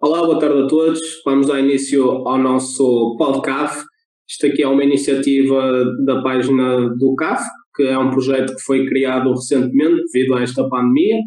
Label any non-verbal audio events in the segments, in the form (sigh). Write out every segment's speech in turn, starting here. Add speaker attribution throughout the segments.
Speaker 1: Olá, boa tarde a todos. Vamos dar início ao nosso podcast. Isto aqui é uma iniciativa da página do CAF, que é um projeto que foi criado recentemente devido a esta pandemia.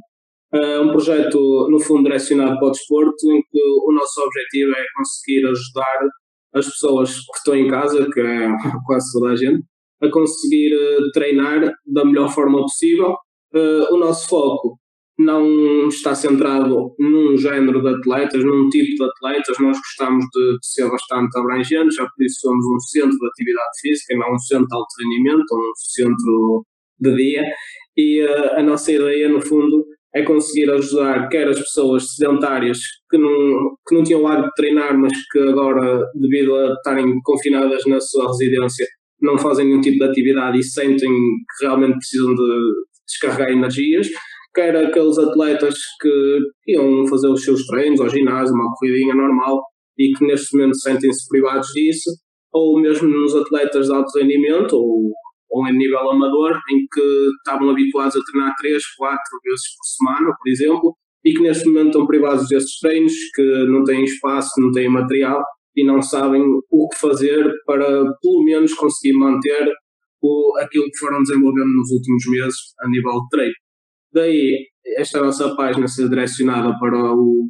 Speaker 1: É um projeto, no fundo, direcionado para o desporto, em que o nosso objetivo é conseguir ajudar as pessoas que estão em casa, que é (laughs) quase toda a gente, a conseguir eh, treinar da melhor forma possível. Eh, o nosso foco não está centrado num género de atletas, num tipo de atletas. Nós gostamos de, de, ser bastante abrangentes, já por isso somos um centro de atividade física, não um centro de alto rendimento, um centro de dia. E uh, a nossa ideia, no fundo, é conseguir ajudar quer as pessoas sedentárias que não, que não tinham lado de treinar, mas que agora, devido a estarem confinadas na sua residência, não fazem nenhum tipo de atividade e sentem que realmente precisam de descarregar energias quer aqueles atletas que iam fazer os seus treinos ao ginásio, uma corridinha normal, e que neste momento sentem-se privados disso, ou mesmo nos atletas de alto rendimento, ou, ou em nível amador, em que estavam habituados a treinar 3, 4 vezes por semana, por exemplo, e que neste momento estão privados desses treinos, que não têm espaço, não têm material e não sabem o que fazer para pelo menos conseguir manter o, aquilo que foram desenvolvendo nos últimos meses a nível de treino. Daí, esta nossa página ser direcionada para o,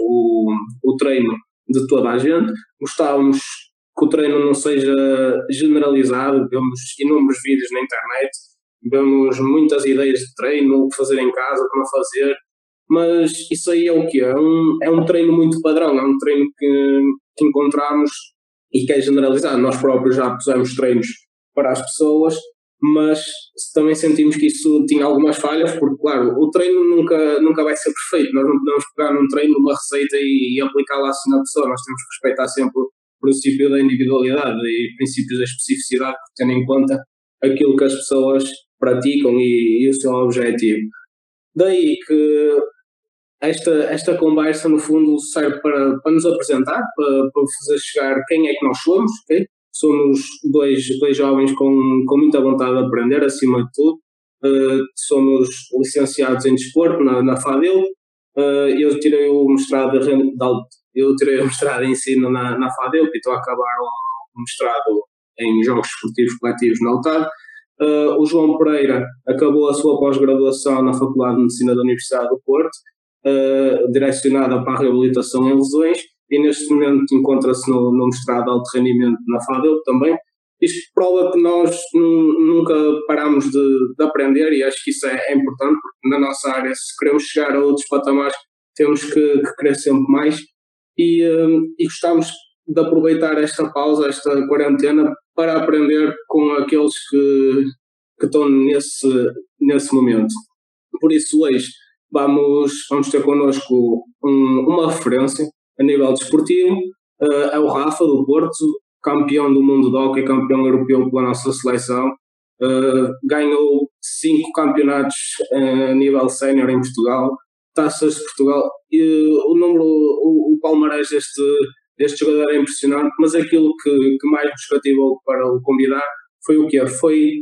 Speaker 1: o, o treino de toda a gente. Gostávamos que o treino não seja generalizado, vemos inúmeros vídeos na internet, vemos muitas ideias de treino, o que fazer em casa, o que não fazer, mas isso aí é o que é um, é um treino muito padrão, é um treino que, que encontramos e que é generalizado. Nós próprios já pusemos treinos para as pessoas mas também sentimos que isso tinha algumas falhas, porque, claro, o treino nunca, nunca vai ser perfeito. Nós não podemos pegar num treino, uma receita e, e aplicá-la assim na pessoa. Nós temos que respeitar sempre o princípio da individualidade e princípios da especificidade, tendo em conta aquilo que as pessoas praticam e, e o seu objetivo. Daí que esta, esta conversa, no fundo, serve para, para nos apresentar, para, para fazer chegar quem é que nós somos, okay? Somos dois, dois jovens com, com muita vontade de aprender, acima de tudo. Uh, somos licenciados em desporto na, na FADEL. Uh, eu tirei o mestrado de, eu tirei o mestrado em ensino na, na FADEL e estou a acabar o mestrado em Jogos Esportivos Coletivos na UTAD. Uh, o João Pereira acabou a sua pós-graduação na Faculdade de Medicina da Universidade do Porto, direcionada para a reabilitação em lesões, e neste momento encontra-se no, no mestrado alto rendimento na FADEL também. Isto prova que nós nunca paramos de, de, aprender e acho que isso é, é, importante, porque na nossa área, se queremos chegar a outros patamares, temos que, que querer sempre mais e, um, e gostamos de aproveitar esta pausa, esta quarentena, para aprender com aqueles que, que estão nesse, nesse momento. Por isso, hoje vamos, vamos ter connosco um, uma referência a nível desportivo, uh, é o Rafa do Porto, campeão do mundo de hockey, campeão europeu pela nossa seleção, uh, ganhou cinco campeonatos uh, a nível sénior em Portugal, taças de Portugal, e o número, o, o palmarés deste, deste jogador é impressionante, mas aquilo que, que mais nos cativou para o convidar foi o quê? Foi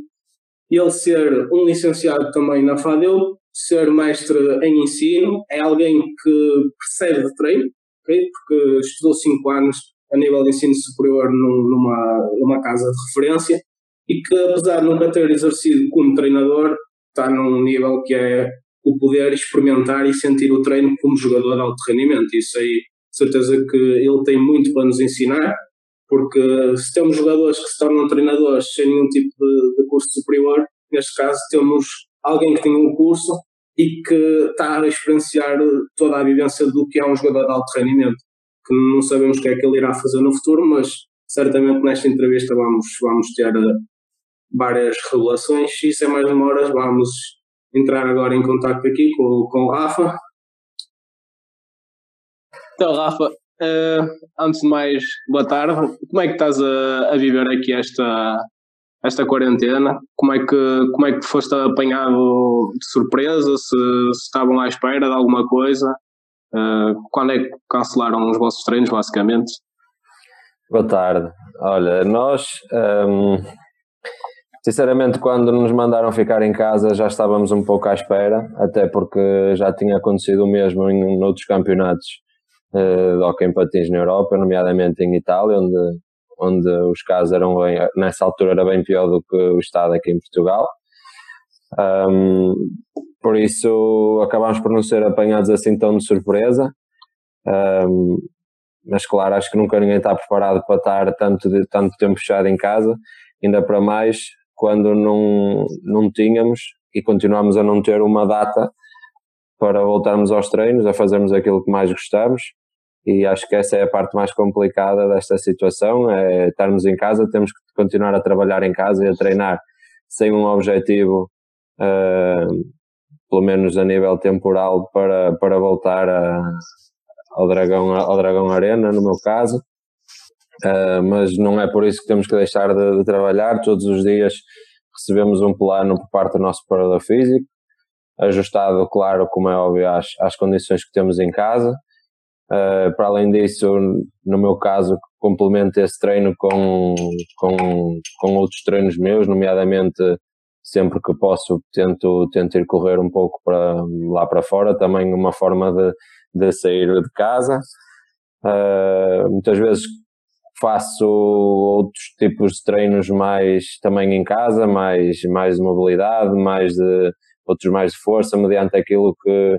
Speaker 1: ele ser um licenciado também na FADEL, ser mestre em ensino, é alguém que percebe de treino, okay? porque estudou 5 anos a nível de ensino superior numa, numa casa de referência e que, apesar de nunca ter exercido como treinador, está num nível que é o poder experimentar e sentir o treino como jogador de alto rendimento. Isso aí, certeza que ele tem muito para nos ensinar, porque se temos jogadores que se tornam treinadores sem nenhum tipo de, de curso superior, neste caso temos alguém que tem um curso e que está a experienciar toda a vivência do que é um jogador de alto rendimento, que não sabemos o que é que ele irá fazer no futuro, mas certamente nesta entrevista vamos, vamos ter eh, várias revelações e sem mais demoras vamos entrar agora em contato aqui com, com o Rafa. Então Rafa, uh, antes de mais, boa tarde. Como é que estás a, a viver aqui esta, esta quarentena? Como é que, como é que foste apanhado de surpresa? Se, se estavam à espera de alguma coisa? Uh, quando é que cancelaram os vossos treinos, basicamente?
Speaker 2: Boa tarde. Olha, nós, um, sinceramente, quando nos mandaram ficar em casa, já estávamos um pouco à espera, até porque já tinha acontecido o mesmo em outros campeonatos uh, de hockey em patins na Europa, nomeadamente em Itália, onde, onde os casos eram bem, nessa altura era bem pior do que o estado aqui em Portugal. Um, por isso acabámos por não ser apanhados assim tão de surpresa. Um, mas claro, acho que nunca ninguém está preparado para estar tanto, de, tanto tempo fechado em casa, ainda para mais quando não, não tínhamos e continuamos a não ter uma data para voltarmos aos treinos, a fazermos aquilo que mais gostamos e acho que essa é a parte mais complicada desta situação, é estarmos em casa, temos que continuar a trabalhar em casa e a treinar sem um objetivo, uh, pelo menos a nível temporal, para, para voltar a, ao, Dragão, ao Dragão Arena, no meu caso. Uh, mas não é por isso que temos que deixar de, de, trabalhar. Todos os dias recebemos um plano por parte do nosso preparador físico, ajustado, claro, como é óbvio, às, às condições que temos em casa. Uh, para além disso, no meu caso, complemento esse treino com, com, com outros treinos meus, nomeadamente sempre que posso tento, tento ir correr um pouco para lá para fora, também uma forma de, de sair de casa. Uh, muitas vezes faço outros tipos de treinos mais também em casa, mais, mais de mobilidade, mais de outros mais de força, mediante aquilo que,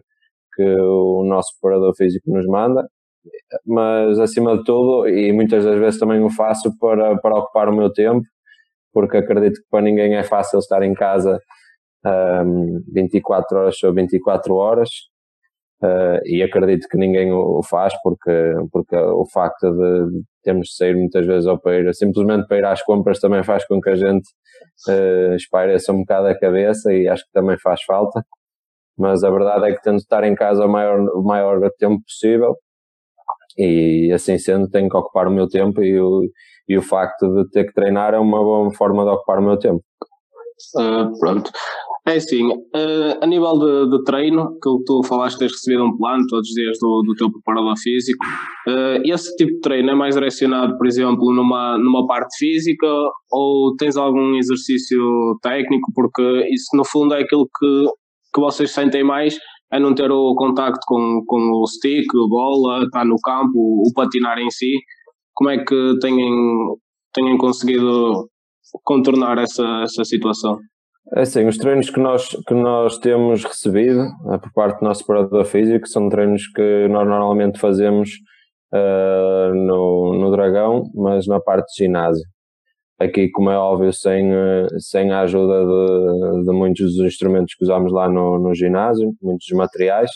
Speaker 2: que o nosso preparador físico nos manda. Mas acima de tudo, e muitas das vezes também o faço para, para ocupar o meu tempo, porque acredito que para ninguém é fácil estar em casa um, 24 horas ou 24 horas. Uh, e acredito que ninguém o, faz porque, porque o facto de termos de sair muitas vezes ao simplesmente para ir às compras também faz com que a gente uh, espaireça um bocado a cabeça e acho que também faz falta mas a verdade é que tento estar em casa o maior, o maior tempo possível e assim sendo tenho que ocupar o meu tempo e o, e o facto de ter que treinar é uma boa forma de ocupar o meu tempo.
Speaker 1: Uh, pronto. É assim, uh, a nível de, de, treino, que tu falaste tens recebido um plano todos os dias do, do teu preparador físico, uh, esse tipo de treino é mais direcionado, por exemplo, numa, numa parte física ou tens algum exercício técnico? Porque isso no fundo é aquilo que, que vocês sentem mais, é não ter o contacto com, com o stick, a bola, estar no campo, o, patinar em si. Como é que têm, têm conseguido contornar essa, essa situação?
Speaker 2: É assim, os treinos que nós, que nós temos recebido uh, por parte do nosso preparador físico são treinos que nós normalmente fazemos uh, no, no Dragão, mas na parte de ginásio. Aqui, como é óbvio, sem, uh, sem a ajuda de, de, muitos dos instrumentos que usamos lá no, no ginásio, muitos materiais,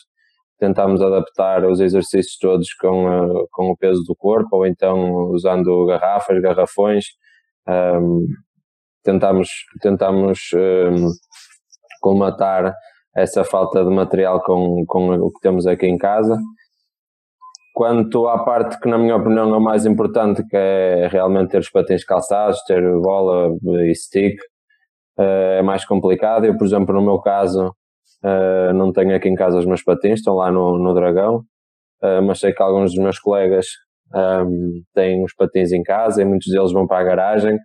Speaker 2: tentamos adaptar os exercícios todos com, com o peso do corpo, ou então usando garrafas, garrafões. Um, tentamos, tentamos um, colmatar essa falta de material com, com o que temos aqui em casa. Quanto à parte que, na minha opinião, é o mais importante, que é realmente ter os patins calçados, ter bola e stick, uh, é mais complicado. Eu, por exemplo, no meu caso, uh, não tenho aqui em casa os meus patins, estão lá no, no Dragão, uh, mas sei que alguns dos meus colegas um, têm os patins em casa e muitos deles vão para a garagem.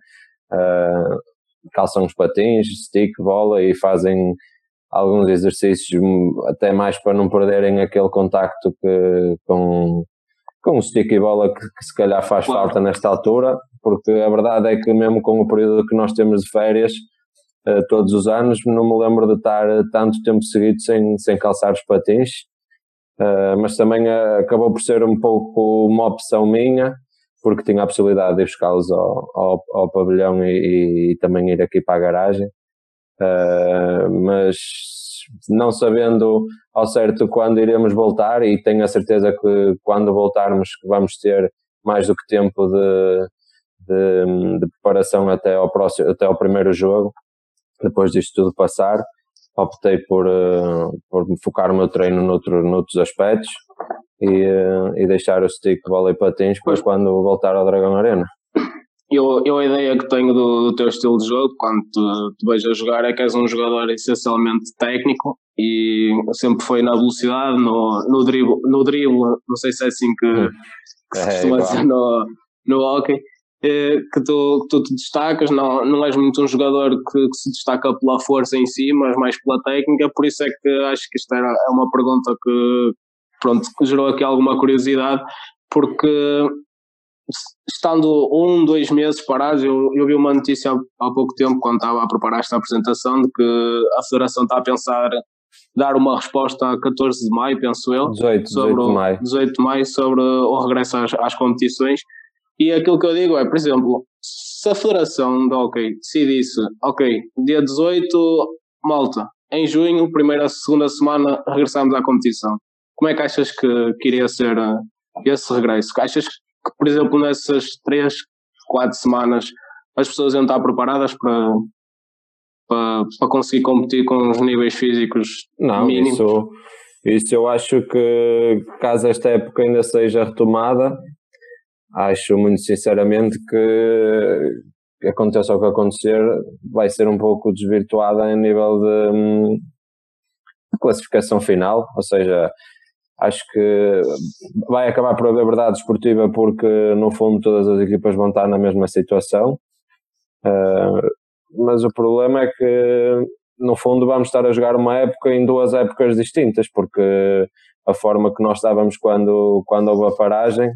Speaker 2: Calçam os patins, stick, bola e fazem alguns exercícios até mais para não perderem aquele contacto que, com, com o stick e bola que, que se calhar faz claro. falta nesta altura, porque a verdade é que mesmo com o período que nós temos de férias, uh, todos os anos, não me lembro de estar tanto tempo seguido sem, sem calçar os patins, uh, mas também acabou por ser um pouco uma opção minha, porque tinha a possibilidade de buscá-los ao, ao, ao, pavilhão e, e, também ir aqui para a garagem. Uh, mas não sabendo ao certo quando iremos voltar, e tenho a certeza que quando voltarmos vamos ter mais do que tempo de, de, de preparação até ao, próximo, até ao primeiro jogo, depois disto tudo passar optei por, uh, por focar o meu treino noutro, noutros aspectos e, uh, e deixar o stick de e patins para quando voltar ao Dragão Arena.
Speaker 1: Eu, eu a ideia que tenho do, do teu estilo de jogo, quando te, te vejo a jogar, é que és um jogador essencialmente técnico e sempre foi na velocidade, no, no, drible, no drible, não sei se é assim que, hum. que se costuma é, dizer no, no hockey, eh, que tu, que tu te destacas, não, não és muito um jogador que, que, se destaca pela força em si, mas mais pela técnica, por isso é que acho que isto era, é uma pergunta que, pronto, gerou aqui alguma curiosidade, porque estando um, dois meses parados, eu, eu vi uma notícia há, há pouco tempo, quando estava a preparar esta apresentação, de que a Federação está a pensar dar uma resposta a 14 de maio, penso eu.
Speaker 2: 18, sobre 18 de maio.
Speaker 1: 18 de maio sobre o regresso às, às competições. E aquilo que eu digo é, por exemplo, se a Federação de Hockey decidisse, ok, dia 18, malta, em junho, primeira, segunda semana, regressamos à competição. Como é que achas que, que iria ser uh, esse regresso? Achas que, por exemplo, nessas três, quatro semanas, as pessoas iam estar preparadas para, para, para conseguir competir com os níveis físicos
Speaker 2: Não,
Speaker 1: mínimos?
Speaker 2: Isso, isso eu acho que, caso esta época ainda seja retomada, acho muito sinceramente que aconteça o que acontecer, vai ser um pouco desvirtuada em nível de, hum, de classificação final, ou seja, acho que vai acabar por haver verdade esportiva porque no fundo todas as equipas vão estar na mesma situação uh, mas o problema é que no fundo vamos estar a jogar uma época em duas épocas distintas porque a forma que nós estávamos quando, quando houve a paragem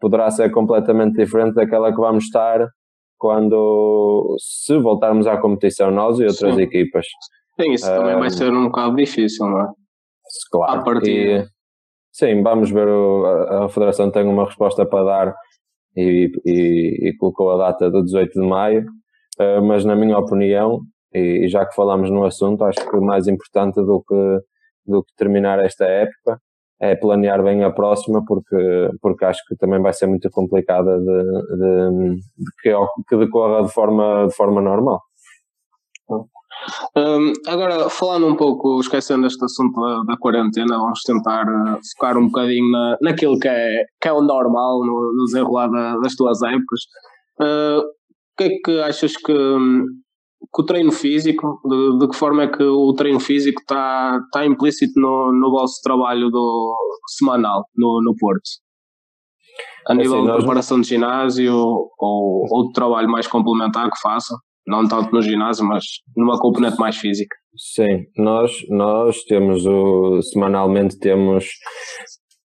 Speaker 2: poderá ser completamente diferente daquela que vamos estar quando se voltarmos à competição nós e outras
Speaker 1: Sim.
Speaker 2: equipas
Speaker 1: Sim, isso também vai ser um bocado difícil, não é?
Speaker 2: Claro. Sim, vamos ver. O, a, a, Federação tem uma resposta para dar e, e, e colocou a data do 18 de maio, uh, mas na minha opinião, e, e, já que falamos no assunto, acho que o mais importante do que, do que terminar esta época é planear bem a próxima, porque, porque acho que também vai ser muito complicada de, de, de que, que decorra de forma, de forma normal.
Speaker 1: Um, agora, falando um pouco, esquecendo este assunto da, da quarentena, vamos tentar uh, focar um bocadinho na, naquilo que é, que é o normal no, no desenrolar da, das tuas épocas. Uh, o que é que achas que, que o treino físico, de, de, que forma é que o treino físico está, está implícito no, no vosso trabalho do, semanal no, no Porto? A nível assim, de preparação de ginásio ou, ou de trabalho mais complementar que façam? Não tanto no ginásio, mas numa componente mais física.
Speaker 2: Sim, nós, nós temos o, semanalmente temos,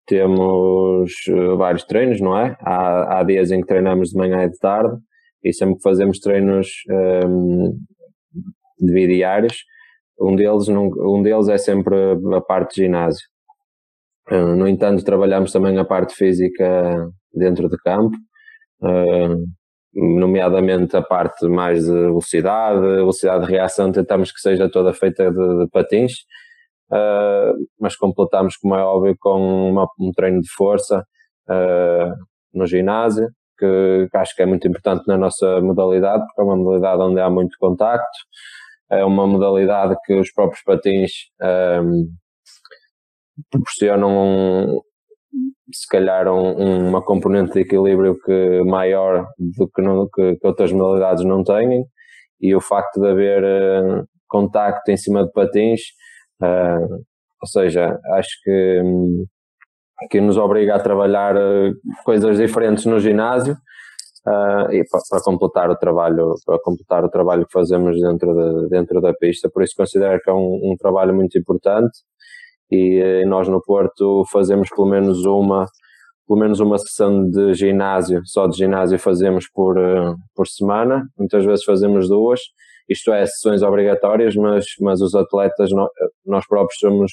Speaker 2: temos uh, vários treinos, não é? Há, há dias em que treinamos de manhã e de tarde e sempre que fazemos treinos um, de diários, um deles, um deles é sempre a parte de ginásio. Uh, no entanto, trabalhamos também a parte física dentro de campo. Nomeadamente a parte mais de velocidade, velocidade de reação, tentamos que seja toda feita de, de patins, uh, mas completamos, como é óbvio, com uma, um treino de força uh, no ginásio, que, que, acho que é muito importante na nossa modalidade, porque é uma modalidade onde há muito contacto, é uma modalidade que os próprios patins um, proporcionam se calhar um, uma componente de equilíbrio que maior do que, que, que, outras modalidades não têm e o facto de haver uh, contacto em cima de patins, uh, ou seja, acho que, um, que nos obriga a trabalhar uh, coisas diferentes no ginásio e para, para, completar o trabalho para completar o trabalho que fazemos dentro, de, dentro da pista, por isso considero que é um, um trabalho muito importante e eh, nós no Porto fazemos pelo menos uma pelo menos uma sessão de ginásio, só de ginásio fazemos por, eh, por semana, muitas vezes fazemos duas, isto é, sessões obrigatórias, mas, mas os atletas, nós próprios somos,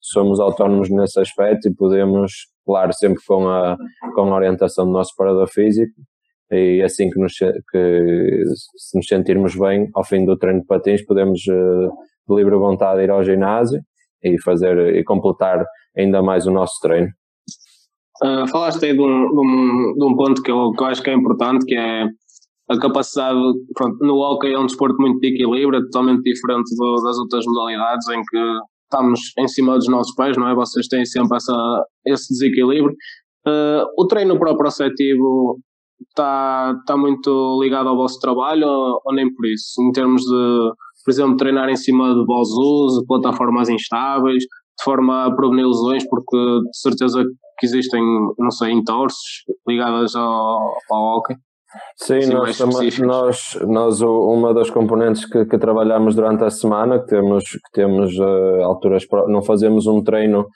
Speaker 2: somos autónomos nesse aspecto e podemos, claro, sempre com a, com a orientação do nosso parador físico, e assim que, nos, que se nos sentirmos bem ao fim do treino de patins, podemos eh, de livre vontade ir ao ginásio e fazer e completar ainda mais o nosso treino.
Speaker 1: Uh, falaste aí de um, de um, de um ponto que eu, que eu, acho que é importante, que é a capacidade, pronto, no hockey é um desporto muito de equilíbrio, é totalmente diferente do, das outras modalidades em que estamos em cima dos nossos pés, não é? Vocês têm sempre essa, esse desequilíbrio. Uh, o treino proprioceptivo está, está muito ligado ao vosso trabalho ou, ou nem por isso? Em termos de por exemplo, treinar em cima de bolsos, plataformas instáveis, de forma a prevenir lesões, porque de certeza que existem, não sei, entorces ligadas ao, ao hockey.
Speaker 2: Sim, assim, nós, nós, nós, uma das componentes que, que, trabalhamos durante a semana, que temos, que temos uh, alturas, não fazemos um treino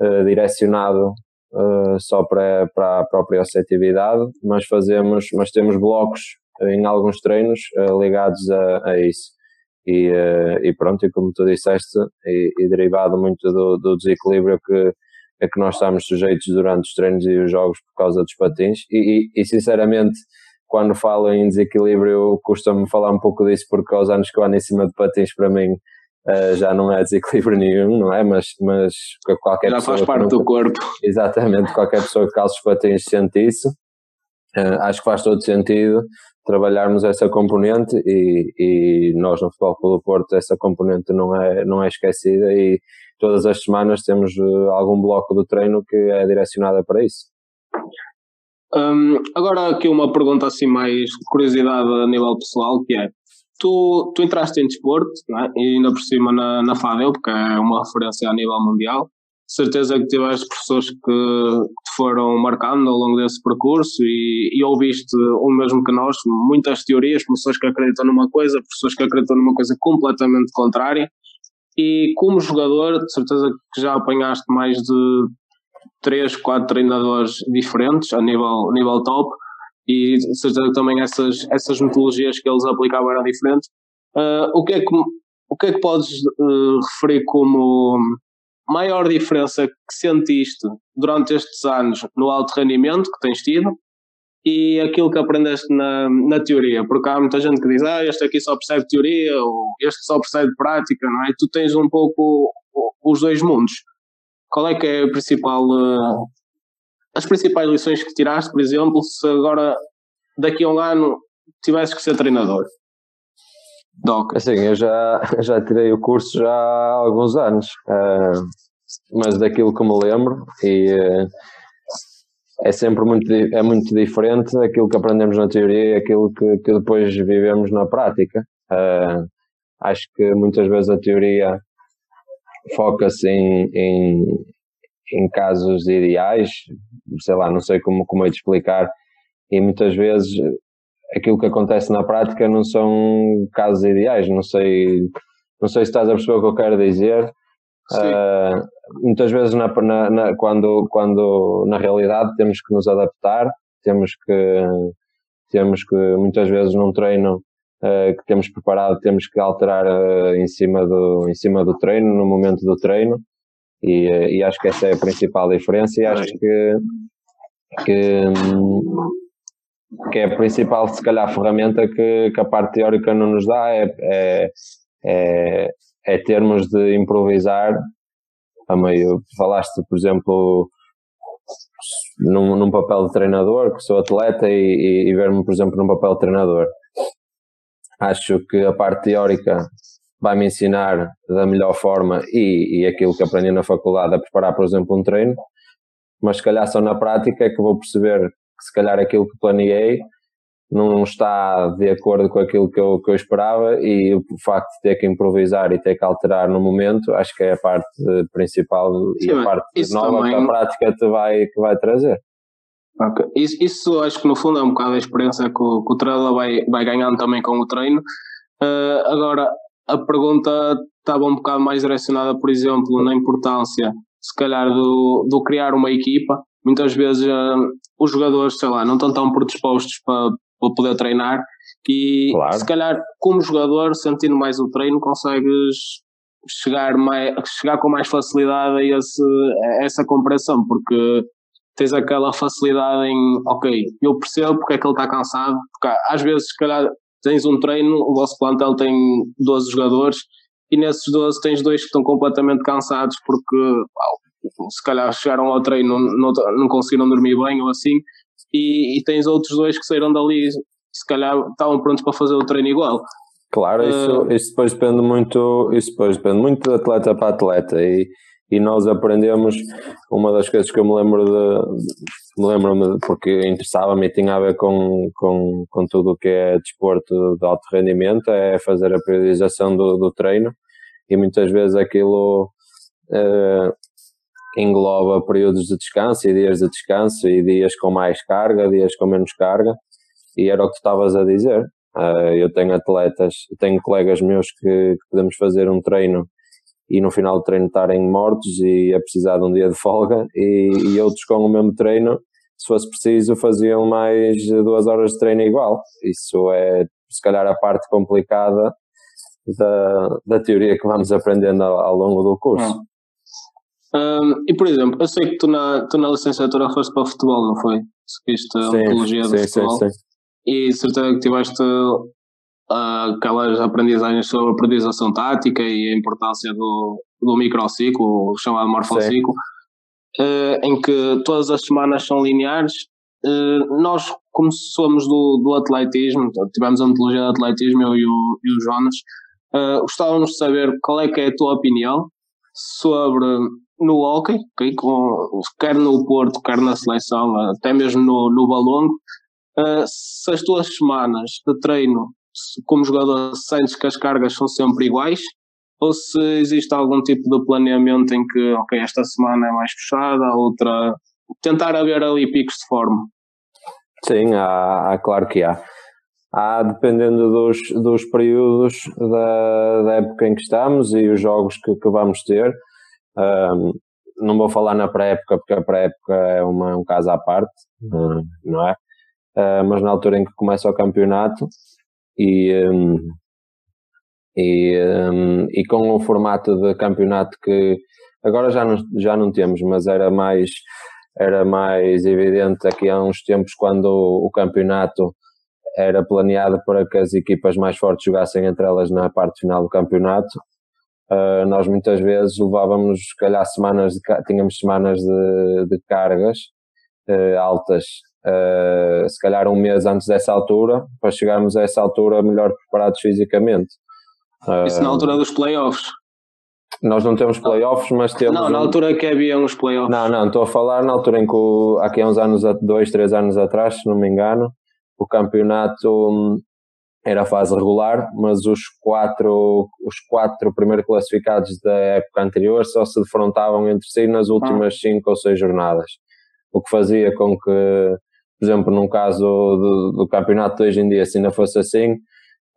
Speaker 2: uh, direcionado uh, só para, para a própria receptividade, mas fazemos, mas temos blocos em alguns treinos ligados a, a isso. E, e, pronto, e como tu disseste, e, e derivado muito do, do, desequilíbrio que, a que nós estamos sujeitos durante os treinos e os jogos por causa dos patins, e, e sinceramente, quando falo em desequilíbrio, custa-me falar um pouco disso porque aos anos que eu ando em cima de patins, para mim, uh, já não é (laughs) desequilíbrio nenhum, não é? Mas, mas qualquer
Speaker 1: já
Speaker 2: pessoa.
Speaker 1: Já faz parte do corpo.
Speaker 2: Exatamente, qualquer pessoa que calça os patins sente isso. Uh, acho que faz todo sentido trabalharmos essa componente e, e nós no Futebol Clube do Porto essa componente não é, não é esquecida e todas as semanas temos uh, algum bloco do treino que é direcionada para isso.
Speaker 1: Um, agora aqui uma pergunta assim mais curiosidade a nível pessoal que é tu, tu entraste em desporto é? e ainda por cima na, na FADEL, porque é uma referência a nível mundial. Certeza que tiveste professores que te foram marcando ao longo desse percurso e, e ouviste o mesmo que nós, muitas teorias, professores que acreditam numa coisa, professores que acreditam numa coisa completamente contrária. E como jogador, de certeza que já apanhaste mais de três, quatro treinadores diferentes a nível, nível top e de certeza que também essas, essas metodologias que eles aplicavam eram diferentes. Uh, o, que é que, o que é que podes uh, referir como maior diferença que sentiste durante estes anos no alto rendimento que tens tido e aquilo que aprendeste na, na teoria? Porque há muita gente que diz, ah, este aqui só percebe teoria ou este só percebe prática, não é? Tu tens um pouco os dois mundos. Qual é que é a principal uh, as principais lições que tiraste, por exemplo, se agora daqui a um ano tivesses que ser treinador?
Speaker 2: Doc. Assim, eu já, (laughs) já tirei o curso já há alguns anos, uh, mas daquilo que me lembro, e uh, é sempre muito, é muito diferente aquilo que aprendemos na teoria e aquilo que, que depois vivemos na prática. Uh, acho que muitas vezes a teoria foca-se em, em, em casos ideais, sei lá, não sei como, como é de explicar, e muitas vezes aquilo que acontece na prática não são casos ideais, não sei, não sei se estás a perceber o que eu quero dizer. Uh, muitas vezes na, na, na, quando, quando na realidade temos que nos adaptar, temos que, temos que muitas vezes num treino uh, que temos preparado temos que alterar uh, em, cima do, em cima do treino, no momento do treino. E, e acho que essa é a principal diferença e acho que, que, que é a principal, se calhar, ferramenta que, que a parte teórica não nos dá é, é, é, é termos de improvisar a meio. Falaste, por exemplo, num, num papel de treinador, que sou atleta, e, e, e ver-me, por exemplo, num papel de treinador. Acho que a parte teórica vai-me ensinar da melhor forma e, e aquilo que aprendi na faculdade a preparar, por exemplo, um treino, mas se calhar só na prática é que vou perceber que se calhar aquilo que planeei não está de acordo com aquilo que eu, que eu esperava e o facto de ter que improvisar e ter que alterar no momento, acho que é a parte principal Sim, e a parte nova também... que a prática te vai, que vai trazer.
Speaker 1: Okay. Isso, isso acho que no fundo é um bocado a experiência que o, que o treinador vai, vai ganhando também com o treino. Uh, agora, a pergunta estava um bocado mais direcionada, por exemplo, na importância, se calhar, do, do criar uma equipa. Muitas vezes uh, os jogadores, sei lá, não estão tão predispostos para, para poder treinar e claro. se calhar como jogador, sentindo mais o treino, consegues chegar, mais, chegar com mais facilidade a, esse, a essa comparação, porque tens aquela facilidade em, ok, eu percebo porque é que ele está cansado, porque às vezes, se calhar, tens um treino, o vosso plantel tem 12 jogadores e nesses 12 tens dois que estão completamente cansados porque se calhar chegaram ao treino, não, não conseguiram dormir bem ou assim, e, e, tens outros dois que saíram dali, se calhar estavam prontos para fazer o treino igual.
Speaker 2: Claro, isso, uh, isso depois depende muito, isso depois depende muito de atleta para atleta e e nós aprendemos uma das coisas que eu me lembro de, me lembro porque interessava-me e tinha a ver com, com, com tudo o que é desporto de alto rendimento é fazer a periodização do, do treino e muitas vezes aquilo eh, engloba períodos de descanso e dias de descanso e dias com mais carga, dias com menos carga e era o que tu estavas a dizer uh, eu tenho atletas, tenho colegas meus que, que podemos fazer um treino e no final do treino estarem mortos e a precisar de um dia de folga e, e outros com o mesmo treino, se fosse preciso, faziam mais duas horas de treino igual. Isso é, se calhar, a parte complicada da, da teoria que vamos aprendendo ao, ao longo do curso.
Speaker 1: Um, e por exemplo, eu sei que tu na, tu na licenciatura foste para o futebol, não foi? Seguiste a ontologia do futebol. Sim, sim. E certeza que tiveste uh, aquelas aprendizagens sobre a periodização tática e a importância do, do microciclo, chamado morfociclo, uh, em que todas as semanas são lineares. Uh, nós, como somos do, do atletismo, tivemos a ontologia do atletismo, eu e o, e o Jonas, gostávamos de saber qual é que é a tua opinião sobre no hockey, com, quer no Porto, quer na seleção, até mesmo no, no Balongo, uh, se as tuas semanas de treino como jogador sentes que as cargas são sempre iguais ou se existe algum tipo de planeamento em que, ok, esta semana é mais fechada, a outra. tentar haver ali picos de forma?
Speaker 2: Sim, há, há claro que há. Há, dependendo dos, dos períodos da, da época em que estamos e os jogos que, que vamos ter. Um, não vou falar na pré-época, porque a pré-época é uma, um caso à parte, não é? Uh, mas na altura em que começa o campeonato e, um, e, um, e com o formato de campeonato que agora já não, já não temos, mas era mais, era mais evidente aqui há uns tempos quando o, o campeonato era planeado para que as equipas mais fortes jogassem entre elas na parte final do campeonato. Uh, nós muitas vezes levávamos, se calhar, semanas de, tínhamos semanas de, de cargas uh, altas uh, se calhar um mês antes dessa altura, para chegarmos a essa altura melhor preparados fisicamente.
Speaker 1: Isso na altura dos playoffs?
Speaker 2: Nós não temos playoffs, mas temos.
Speaker 1: Não, na altura que havia uns playoffs.
Speaker 2: Não, não, estou a falar na altura em que, aqui há uns anos, dois, três anos atrás, se não me engano, o campeonato hum, era a fase regular, mas os quatro, os quatro primeiros classificados da época anterior só se defrontavam entre si nas últimas ah. cinco ou seis jornadas. O que fazia com que por exemplo, num caso do, do campeonato de hoje em dia, se ainda fosse assim,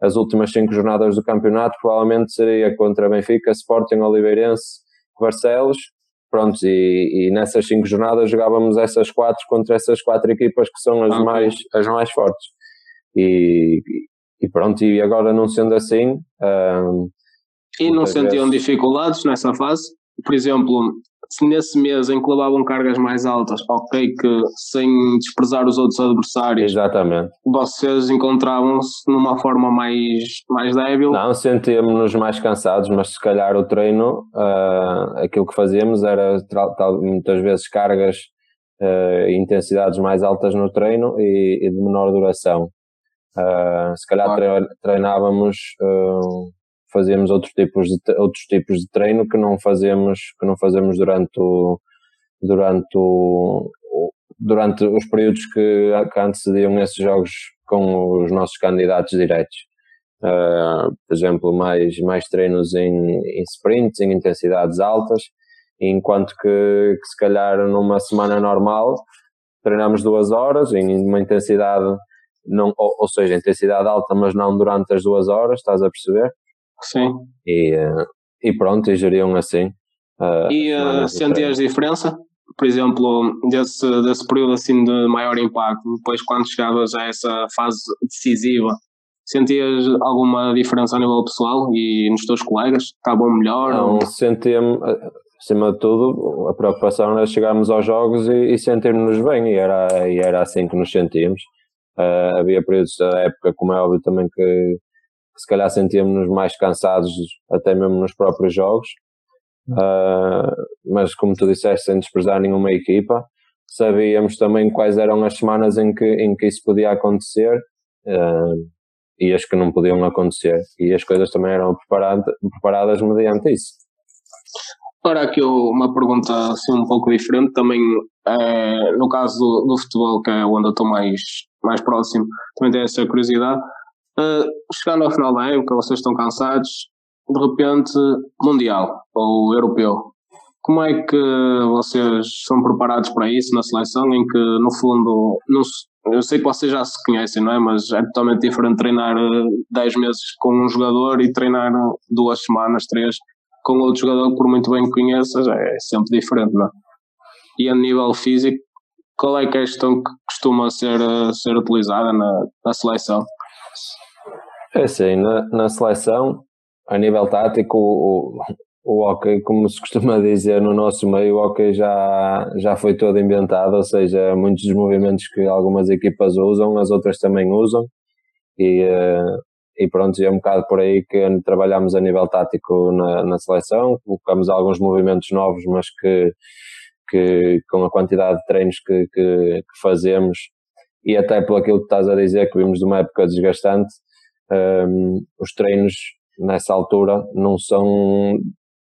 Speaker 2: as últimas cinco jornadas do campeonato provavelmente seria contra Benfica, Sporting, Oliveirense, Barcelos, pronto, e, e, nessas cinco jornadas jogávamos essas quatro contra essas quatro equipas que são as, okay. mais, as mais fortes. E, e pronto, e agora não sendo assim. Um,
Speaker 1: e não sentiam vezes... dificuldades nessa fase? Por exemplo, se nesse mês em que levavam cargas mais altas, ok, que sem desprezar os outros adversários,
Speaker 2: Exatamente.
Speaker 1: vocês encontravam-se numa forma mais, mais débil?
Speaker 2: Não, sentíamos-nos mais cansados, mas se calhar o treino, uh, aquilo que fazíamos era muitas vezes cargas uh, intensidades mais altas no treino e, e de menor duração. Uh, se calhar claro. treinávamos uh, fazíamos outros tipos de, outros tipos de treino que não fazemos que não fazemos durante o, durante o, durante os períodos que, que antecediam esses jogos com os nossos candidatos diretos. Uh, por exemplo, mais, mais treinos em, em sprints, em intensidades altas, enquanto que, que se calhar numa semana normal treinamos duas horas em uma intensidade, não, ou, ou seja, intensidade alta, mas não durante as duas horas, estás a perceber?
Speaker 1: Sim.
Speaker 2: E, eh, e pronto, e geriam assim.
Speaker 1: Uh, e uh, sentias diferença? Por exemplo, desse, desse período assim de maior impacto, depois quando chegavas a essa fase decisiva, sentias alguma diferença a nível pessoal e nos teus colegas? Estavam melhor?
Speaker 2: Não, ou... sentia-me, acima de tudo, a preocupação era chegarmos aos jogos e, e sentirmos-nos bem, e era, e era assim que nos sentíamos. Uh, havia períodos da época, como é óbvio também, que que se calhar sentíamos-nos mais cansados até mesmo nos próprios jogos. Uh, mas como tu disseste, sem desprezar nenhuma equipa, sabíamos também quais eram as semanas em que, em que isso podia acontecer uh, e as que não podiam acontecer. E as coisas também eram preparado, preparadas mediante isso.
Speaker 1: Agora aqui uma pergunta assim um pouco diferente, também é, no caso do, futebol, que é onde eu estou mais, mais próximo, também tenho essa curiosidade. Uh, chegando ao final da época, vocês estão cansados, de repente, Mundial ou Europeu. Como é que vocês são preparados para isso na seleção, em que, no fundo, não, eu sei que vocês já se conhecem, não é? Mas é totalmente diferente treinar 10 ah, meses com um jogador e treinar duas semanas, três com outro jogador, por muito bem que conheças, é sempre diferente, não é? E a nível físico, qual é, é a questão que costuma ser, ser utilizada na, na seleção?
Speaker 2: É assim, na, na seleção, a nível tático, o, o hockey, como se costuma dizer no nosso meio, o hockey já, já foi todo inventado, ou seja, muitos dos movimentos que algumas equipas usam, as outras também usam, e, eh, e pronto, é um bocado por aí que trabalhamos a nível tático na, na seleção, colocamos alguns movimentos novos, mas que, que com a quantidade de treinos que, que, que fazemos, e até pelo aquilo que estás a dizer, que vimos de uma época desgastante, um, os treinos nessa altura não são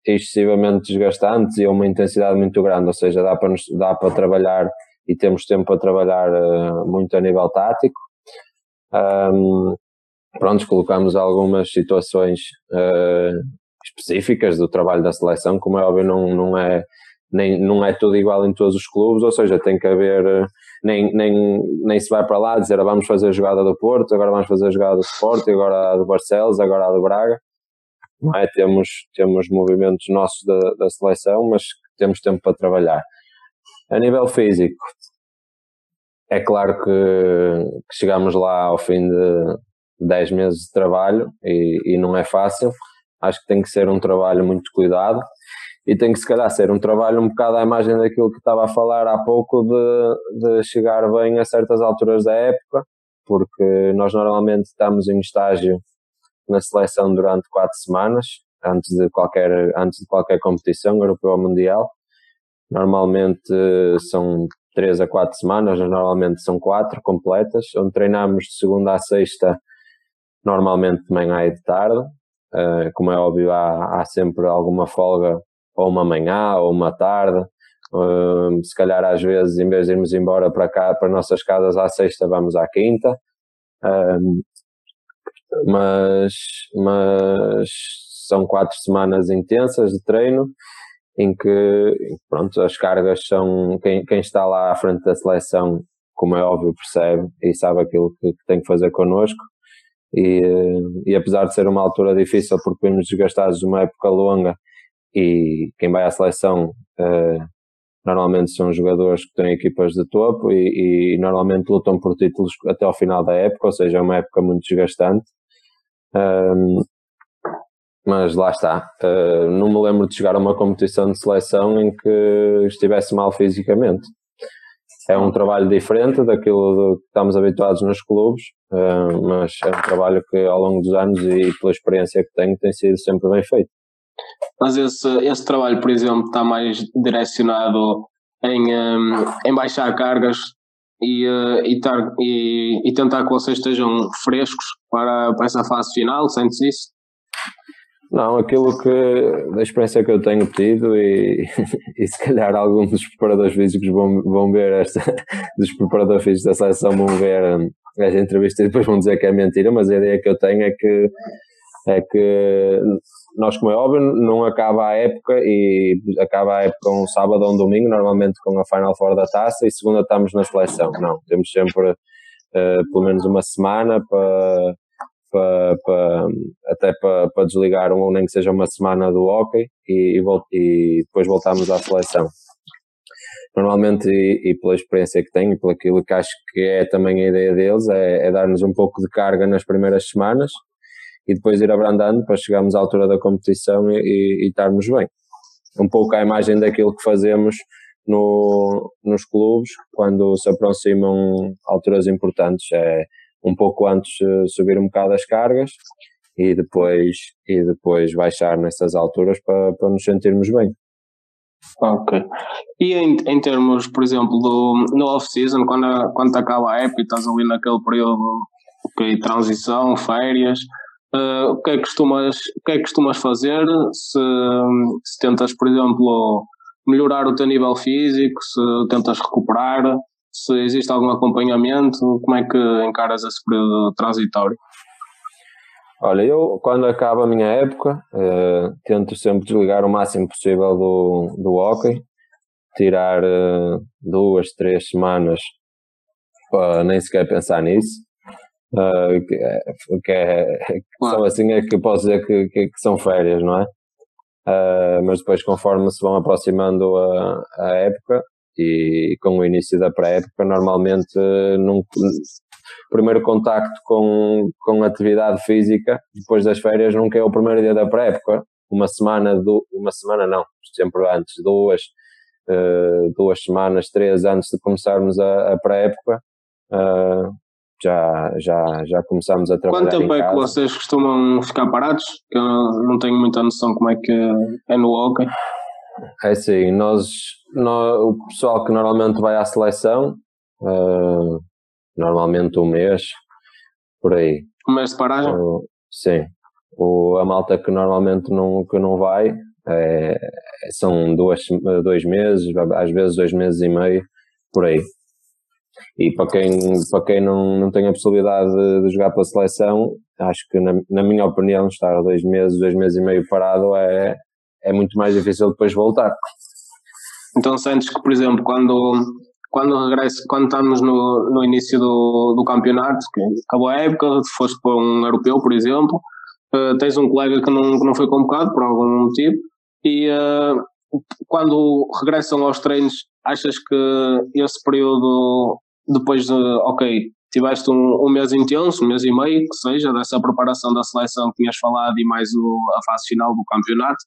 Speaker 2: excessivamente desgastantes e a uma intensidade muito grande, ou seja, dá para, nos, dá para trabalhar e temos tempo para trabalhar uh, muito a nível tático. Um, pronto, colocamos algumas situações uh, específicas do trabalho da seleção, como é óbvio, não, não, é, nem, não é tudo igual em todos os clubes, ou seja, tem que haver, uh, nem, nem, nem se vai para lá dizer ah, vamos fazer a jogada do Porto, agora vamos fazer a jogada do Sport, agora a do Barcelos, agora a do Braga não é? Temos, temos movimentos nossos da, da seleção, mas temos tempo para trabalhar. A nível físico, é claro que, que chegamos lá ao fim de 10 meses de trabalho e, e, não é fácil. Acho que tem que ser um trabalho muito cuidado e tem que se calhar ser um trabalho um bocado à imagem daquilo que estava a falar há pouco de, de chegar bem a certas alturas da época, porque nós normalmente estamos em estágio na seleção durante quatro semanas, antes de qualquer, antes de qualquer competição, europeu ou mundial. Normalmente são três a quatro semanas, normalmente são quatro completas, onde treinamos de segunda a sexta, normalmente de manhã e de tarde. Uh, como é óbvio, há, há sempre alguma folga, ou uma manhã, ou uma tarde. Uh, se calhar às vezes, em vez de irmos embora para cá, para nossas casas à sexta, vamos à quinta. Uh, mas, mas são quatro semanas intensas de treino em que pronto, as cargas são quem, quem está lá à frente da seleção, como é óbvio, percebe e sabe aquilo que, que tem que fazer connosco. E, e apesar de ser uma altura difícil porque vimos desgastados de uma época longa e quem vai à seleção uh, normalmente são jogadores que têm equipas de topo e, e, normalmente lutam por títulos até ao final da época, ou seja, é uma época muito desgastante um, mas lá está. Uh, não me lembro de chegar a uma competição de seleção em que estivesse mal fisicamente. É um trabalho diferente daquilo que estamos habituados nos clubes, uh, mas é um trabalho que ao longo dos anos e pela experiência que tenho tem sido sempre bem feito.
Speaker 1: Mas esse, esse trabalho, por exemplo, está mais direcionado em, um, em baixar cargas e, uh, e, tar, e, e, tentar que vocês estejam frescos para, para essa fase final? Sentes isso?
Speaker 2: Não, aquilo que, da experiência que eu tenho tido e, (laughs) e se calhar alguns dos preparadores físicos vão, vão ver esta, (laughs) dos preparadores físicos da seleção vão ver hum, esta entrevista e depois vão dizer que é mentira, mas a ideia que eu tenho é que, é que nós, como é óbvio, não acaba a época e acaba a época um sábado ou um domingo, normalmente com a Final Four da taça, e segunda estamos na seleção. Não, temos sempre uh, pelo menos uma semana para. para, até para, desligar, ou nem que seja uma semana do hockey e, e, e depois voltamos à seleção normalmente e, e, pela experiência que tenho e pelo aquilo que acho que é também a ideia deles é, é dar-nos um pouco de carga nas primeiras semanas e depois ir abrandando para chegarmos à altura da competição e, e, e estarmos bem. Um pouco a imagem daquilo que fazemos no, nos clubes quando se aproximam alturas importantes. É um pouco antes eh, subir um bocado as cargas e depois, e depois baixar nessas alturas para, para nos sentirmos bem.
Speaker 1: Ok. E em, em termos, por exemplo, do, no off-season, quando, quando acaba a época e estás ali naquele período de transição, férias, Uh, o, que é que costumas, o que é que costumas fazer? Se, se tentas, por exemplo, melhorar o teu nível físico, se tentas recuperar, se existe algum acompanhamento, como é que encaras esse período transitório?
Speaker 2: Olha, eu quando acaba a minha época, uh, tento sempre desligar o máximo possível do, do hockey, tirar uh, duas, três semanas para nem sequer pensar nisso. Uh, que, é, que, (laughs) é, que são assim é que posso dizer que, que, que, são férias, não é? uh, mas depois conforme se vão aproximando a, a época e com o início da pré-época, normalmente num, primeiro contacto com, com atividade física depois das férias nunca é o primeiro dia da pré-época, uma semana, do, uma semana não, sempre antes, duas, uh, duas semanas, três antes de começarmos a, a pré-época, uh, já, já, já começamos a trabalhar.
Speaker 1: Quanto tempo é que vocês costumam ficar parados? Que eu não tenho muita noção como é que é no hockey.
Speaker 2: É assim, nós, nós o pessoal que normalmente vai à seleção, uh, normalmente um mês, por aí.
Speaker 1: Um mês de paragem?
Speaker 2: Uh, sim. O, a malta que normalmente não, que não vai é, são duas, dois meses, às vezes dois meses e meio, por aí. E para quem, para quem não, não tem a possibilidade de, de jogar pela seleção, acho que, na, na, minha opinião, estar dois meses, dois meses e meio parado é, é muito mais difícil depois voltar.
Speaker 1: Então sentes que, por exemplo, quando, quando regresso, quando estamos no, no início do, do campeonato, que acabou a época, foste para um europeu, por exemplo, uh, tens um colega que não, que não foi convocado por algum motivo, e uh, quando regressam aos treinos, achas que esse período depois de, ok, tiveste um, um, mês intenso, um mês e meio, que seja, dessa preparação da seleção que tinhas falado e mais o, a fase final do campeonato.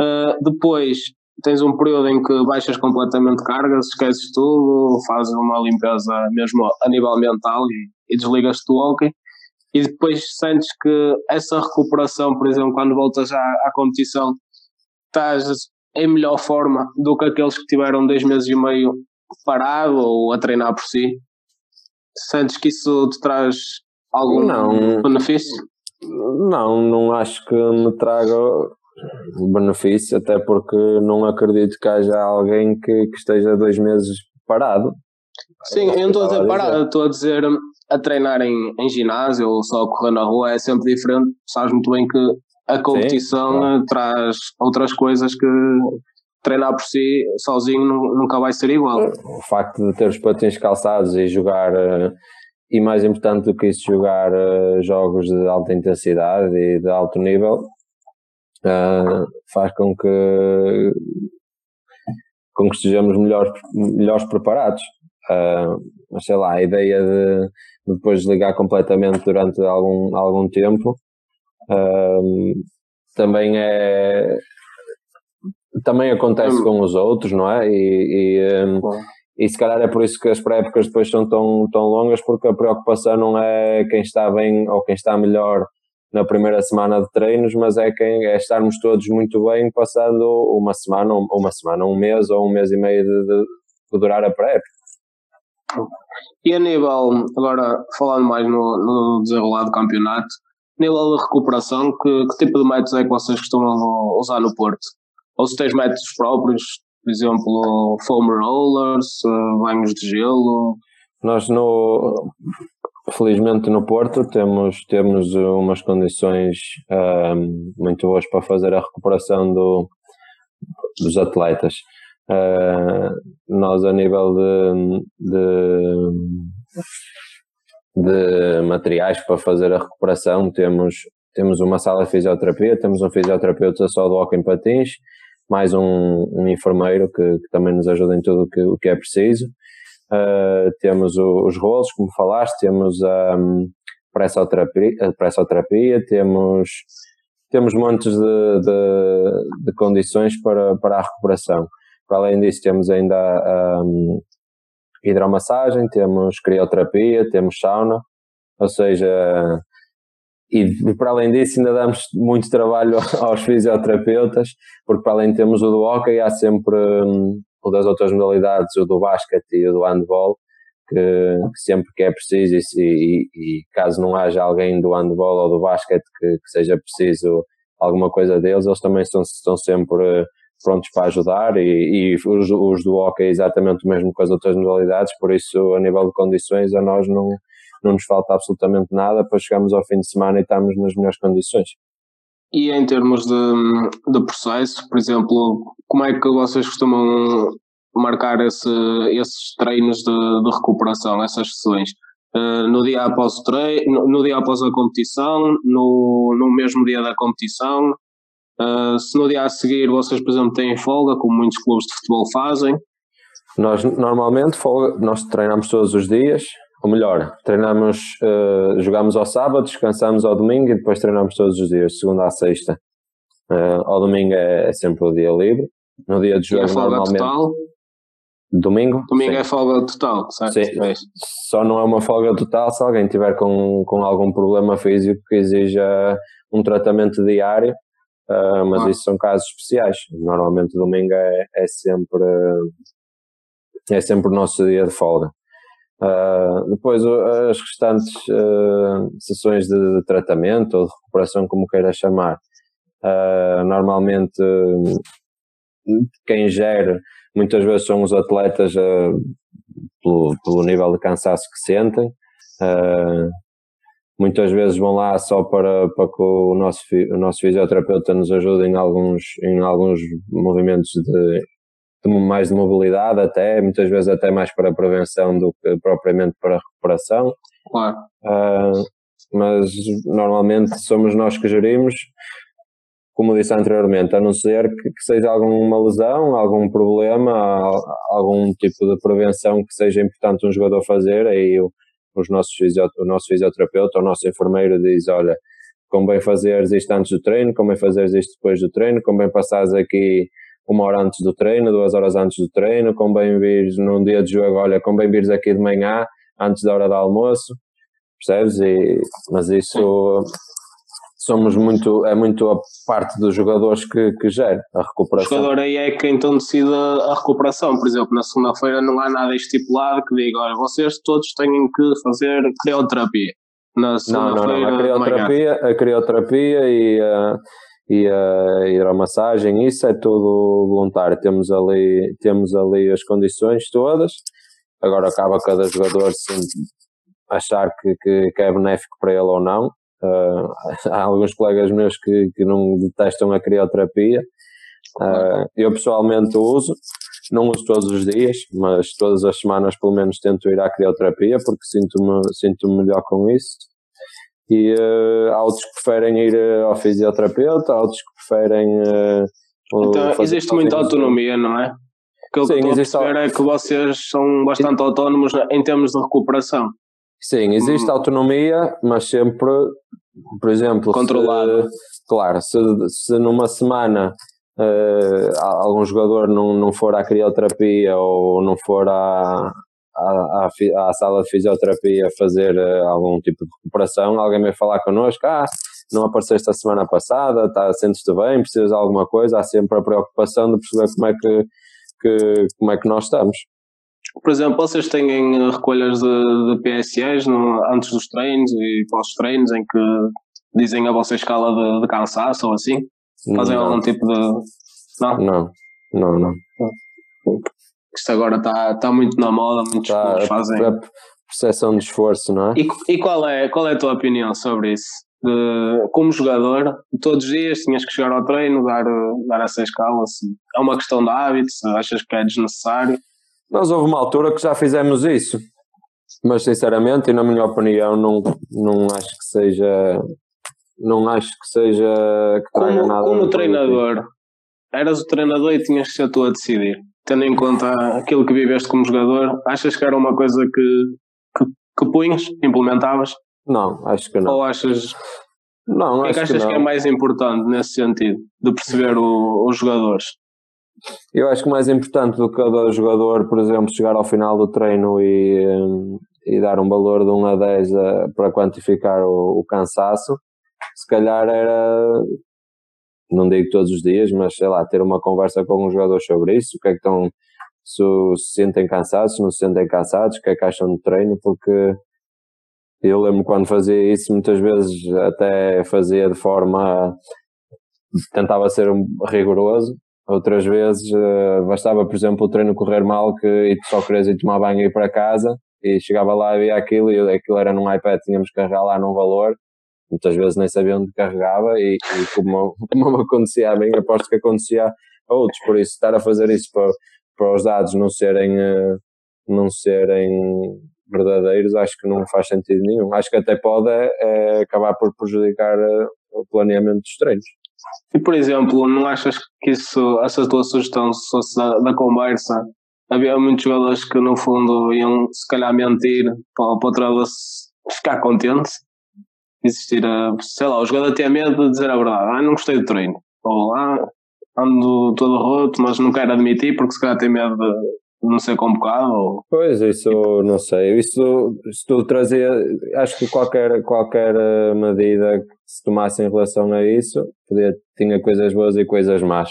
Speaker 1: Uh, depois tens um período em que baixas completamente cargas, esqueces tudo, fazes uma limpeza mesmo a nível mental e, e desligas-te do hockey. E depois sentes que essa recuperação, por exemplo, quando voltas à, à competição, estás em melhor forma do que aqueles que tiveram dois meses e meio parado ou a treinar por si? Sentes que isso te traz algum não, benefício?
Speaker 2: Não, não acho que me traga benefício, até porque não acredito que haja alguém que, que esteja dois meses parado.
Speaker 1: Sim, eu não estou a dizer parado, estou a dizer a treinar em, em ginásio ou só a correr na rua é sempre diferente. Sabes muito bem que a competição Sim, claro. traz outras coisas que treinar por si sozinho nunca vai ser igual.
Speaker 2: O facto de ter os patins calçados e jogar, eh, e mais importante do que isso, jogar eh, jogos de alta intensidade e de alto nível, eh, faz com que, com que estejamos melhores, melhores preparados. mas sei lá, a ideia de, de depois desligar completamente durante algum, algum tempo também é também acontece hum. com os outros, não é? E, e, um, e se calhar é por isso que as pré-épocas depois são tão, tão longas, porque a preocupação não é quem está bem ou quem está melhor na primeira semana de treinos, mas é quem é estarmos todos muito bem passando uma semana, uma semana, um mês ou um mês e meio de, de, de durar a pré-época.
Speaker 1: E a nível, agora falando mais no, no desenrolar do campeonato, nível de recuperação, que, que tipo de métodos é que vocês costumam usar no Porto? ou se tens métodos próprios, por exemplo, foam rollers, eh, banhos de gelo.
Speaker 2: Nós no felizmente no Porto temos temos umas condições um, ehm, muito boas para fazer a recuperação do, dos atletas. Uh, nós a nível de, de, de, materiais para fazer a recuperação temos temos uma sala de fisioterapia, temos um fisioterapeuta só do hockey em patins, mais um, um enfermeiro que, que, também nos ajuda em tudo que, o que é preciso. Uh, temos o, os rolos, como falaste, temos a um, pressoterapia, a pressoterapia, temos, temos montes de, de, de, condições para, para a recuperação. Para além disso, temos ainda a, um, hidromassagem, temos crioterapia, temos sauna, ou seja, e para além disso ainda damos muito trabalho (laughs) aos fisioterapeutas, porque para além temos o do hockey, há sempre um, o das outras modalidades, o do basquete e o do handball, que, que sempre que é preciso e, e, e, caso não haja alguém do handball ou do basquete que, que seja preciso alguma coisa deles, eles também estão, estão sempre prontos para ajudar e, e os, os do hockey é exatamente o mesmo com as outras modalidades, por isso a nível de condições a nós não não nos falta absolutamente nada para chegarmos ao fim de semana e estarmos nas melhores condições.
Speaker 1: E em termos de, de processo, por exemplo, como é que vocês costumam marcar esse, esses treinos de, de recuperação, essas sessões? Uh, no dia após o treino, no, no, dia após a competição, no, no mesmo dia da competição, Uh, se no dia a seguir vocês, por exemplo, têm folga, como muitos clubes de futebol fazem?
Speaker 2: Nós normalmente folga, nós treinamos todos os dias, ou melhor, treinamos, uh, jogamos ao sábado, descansamos ao domingo e depois treinamos todos os dias, segunda a sexta. Uh, ao domingo é, é, sempre o dia livre. No dia de jogo, e a folga normalmente. Total? Domingo?
Speaker 1: Domingo sim. é folga total, certo? Sim.
Speaker 2: É Só não é uma folga total se alguém tiver com, com algum problema físico que exija um tratamento diário, uh, mas ah. isso são casos especiais. Normalmente domingo é, é sempre é sempre o nosso dia de folga. Uh, depois as restantes uh, sessões de, de, tratamento ou de recuperação, como queira chamar, normalmente quem gera muitas vezes são os atletas pelo, pelo, nível de cansaço que sentem. Muitas vezes vão lá só para, para que o nosso, o nosso fisioterapeuta nos ajude em alguns, em alguns movimentos de, de, mais de mobilidade até, muitas vezes até mais para prevenção do que propriamente para recuperação.
Speaker 1: Claro.
Speaker 2: Uh, mas normalmente somos nós que gerimos como disse anteriormente, a não ser que, que, seja alguma lesão, algum problema, algum tipo de prevenção que seja importante um jogador fazer, aí o, os nossos o nosso fisioterapeuta, o nosso enfermeiro diz, olha, convém fazeres isto antes do treino, convém fazeres isto depois do treino, convém passares aqui uma hora antes do treino, duas horas antes do treino, convém vires num dia de jogo, olha, convém vires aqui de manhã, antes da hora do almoço, percebes? E, mas isso somos muito, é muito a parte dos jogadores que, que gera a recuperação.
Speaker 1: O jogador aí é quem então decide a recuperação, por exemplo, na segunda-feira não há nada estipulado que diga, olha, vocês todos têm que fazer crioterapia.
Speaker 2: Na não, não, não, a crioterapia, a crioterapia e a, e a hidromassagem, isso é tudo voluntário, temos ali, temos ali as condições todas, agora acaba cada jogador achar que, que, que é benéfico para ele ou não, Uh, (laughs) há alguns colegas meus que, que não detestam a crioterapia. Uh, eu pessoalmente uso, não uso todos os dias, mas todas as semanas pelo menos tento ir à crioterapia porque sinto-me sinto -me melhor com isso. E uh, há outros que preferem ir ao fisioterapeuta, há outros que preferem.
Speaker 1: então, existe muita autonomia, não é? O que Sim, eu estou a perceber é que vocês são bastante autónomos em termos de recuperação.
Speaker 2: Sim, existe hum. autonomia, mas sempre, por exemplo,
Speaker 1: controlado.
Speaker 2: claro, se, se numa semana uh, algum jogador não, não for à crioterapia ou não for à, à, à, à sala de fisioterapia fazer uh, algum tipo de recuperação, alguém vai falar connosco, ah, não apareceste a semana passada, tá, sentes-te bem, precisas de alguma coisa, há sempre a preocupação de perceber como é que, que, como é que nós estamos.
Speaker 1: Por exemplo, vocês têm eh, recolhas de, de PSEs no, antes dos treinos e pós-treinos em que dizem a vossa escala de, de cansaço ou assim? Fazem não. algum tipo de.
Speaker 2: Não? Não, não, não.
Speaker 1: Isto agora está tá muito na moda, muitos tá, fazem. A
Speaker 2: percepção de esforço, não é?
Speaker 1: E, e, qual, é, qual é a tua opinião sobre isso? De, como jogador, todos os dias tinhas que chegar ao treino, dar, dar essa escala. Assim. É uma questão de hábito, se achas que é desnecessário.
Speaker 2: Nós houve uma altura que já fizemos isso, mas sinceramente, e na minha opinião, não, não acho que seja. Não acho que seja. Que
Speaker 1: como, nada como treinador, eras o treinador e tinhas que ser tu a decidir. Tendo em conta aquilo que viveste como jogador, achas que era uma coisa que, que, que punhas, implementavas?
Speaker 2: Não, acho que não.
Speaker 1: Ou achas. Não, o que, é que achas que, que, é mais importante nesse sentido, de perceber o, os jogadores?
Speaker 2: Eu acho que o mais importante do que cada jogador, por exemplo, chegar ao final do treino e, hum, e dar um valor de 1 a 10 a, eh, para quantificar o, o, cansaço, se calhar era, não digo todos os dias, mas sei lá, ter uma conversa com um jogador sobre isso, o que é que estão, se, se sentem cansados, se não se sentem cansados, o que é que acham do treino, porque eu lembro quando fazia isso, muitas vezes até fazia de forma, tentava ser rigoroso, Outras vezes uh, bastava, por exemplo, o treino correr mal que, e só querias ir tomar banho e ir para casa e chegava lá e via aquilo e aquilo era num iPad, tínhamos que carregar lá num valor. Muitas vezes nem sabia onde carregava e, e como, (laughs) como acontecia a mim, aposto que acontecia a outros. Por isso, estar a fazer isso para, para os dados não serem, uh, não serem verdadeiros, acho que não faz sentido nenhum. Acho que até pode é, acabar por prejudicar o planeamento dos treinos.
Speaker 1: E por exemplo, não achas que isso, essa tua sugestão, se fosse da, da conversa, havia muitos jogadores que no fundo iam se calhar mentir para, para o treinador ficar contente? Existir, a, sei lá, o jogador tinha medo de dizer a verdade, ah, não gostei do treino, ou ah, ando todo roto, mas não quero admitir porque se calhar tem medo de não ser convocado? Ou...
Speaker 2: Pois, isso não sei. Isso, se tu trazia, acho que qualquer, qualquer eh, medida se tomasse em relação a isso, podia, tinha coisas boas e coisas más.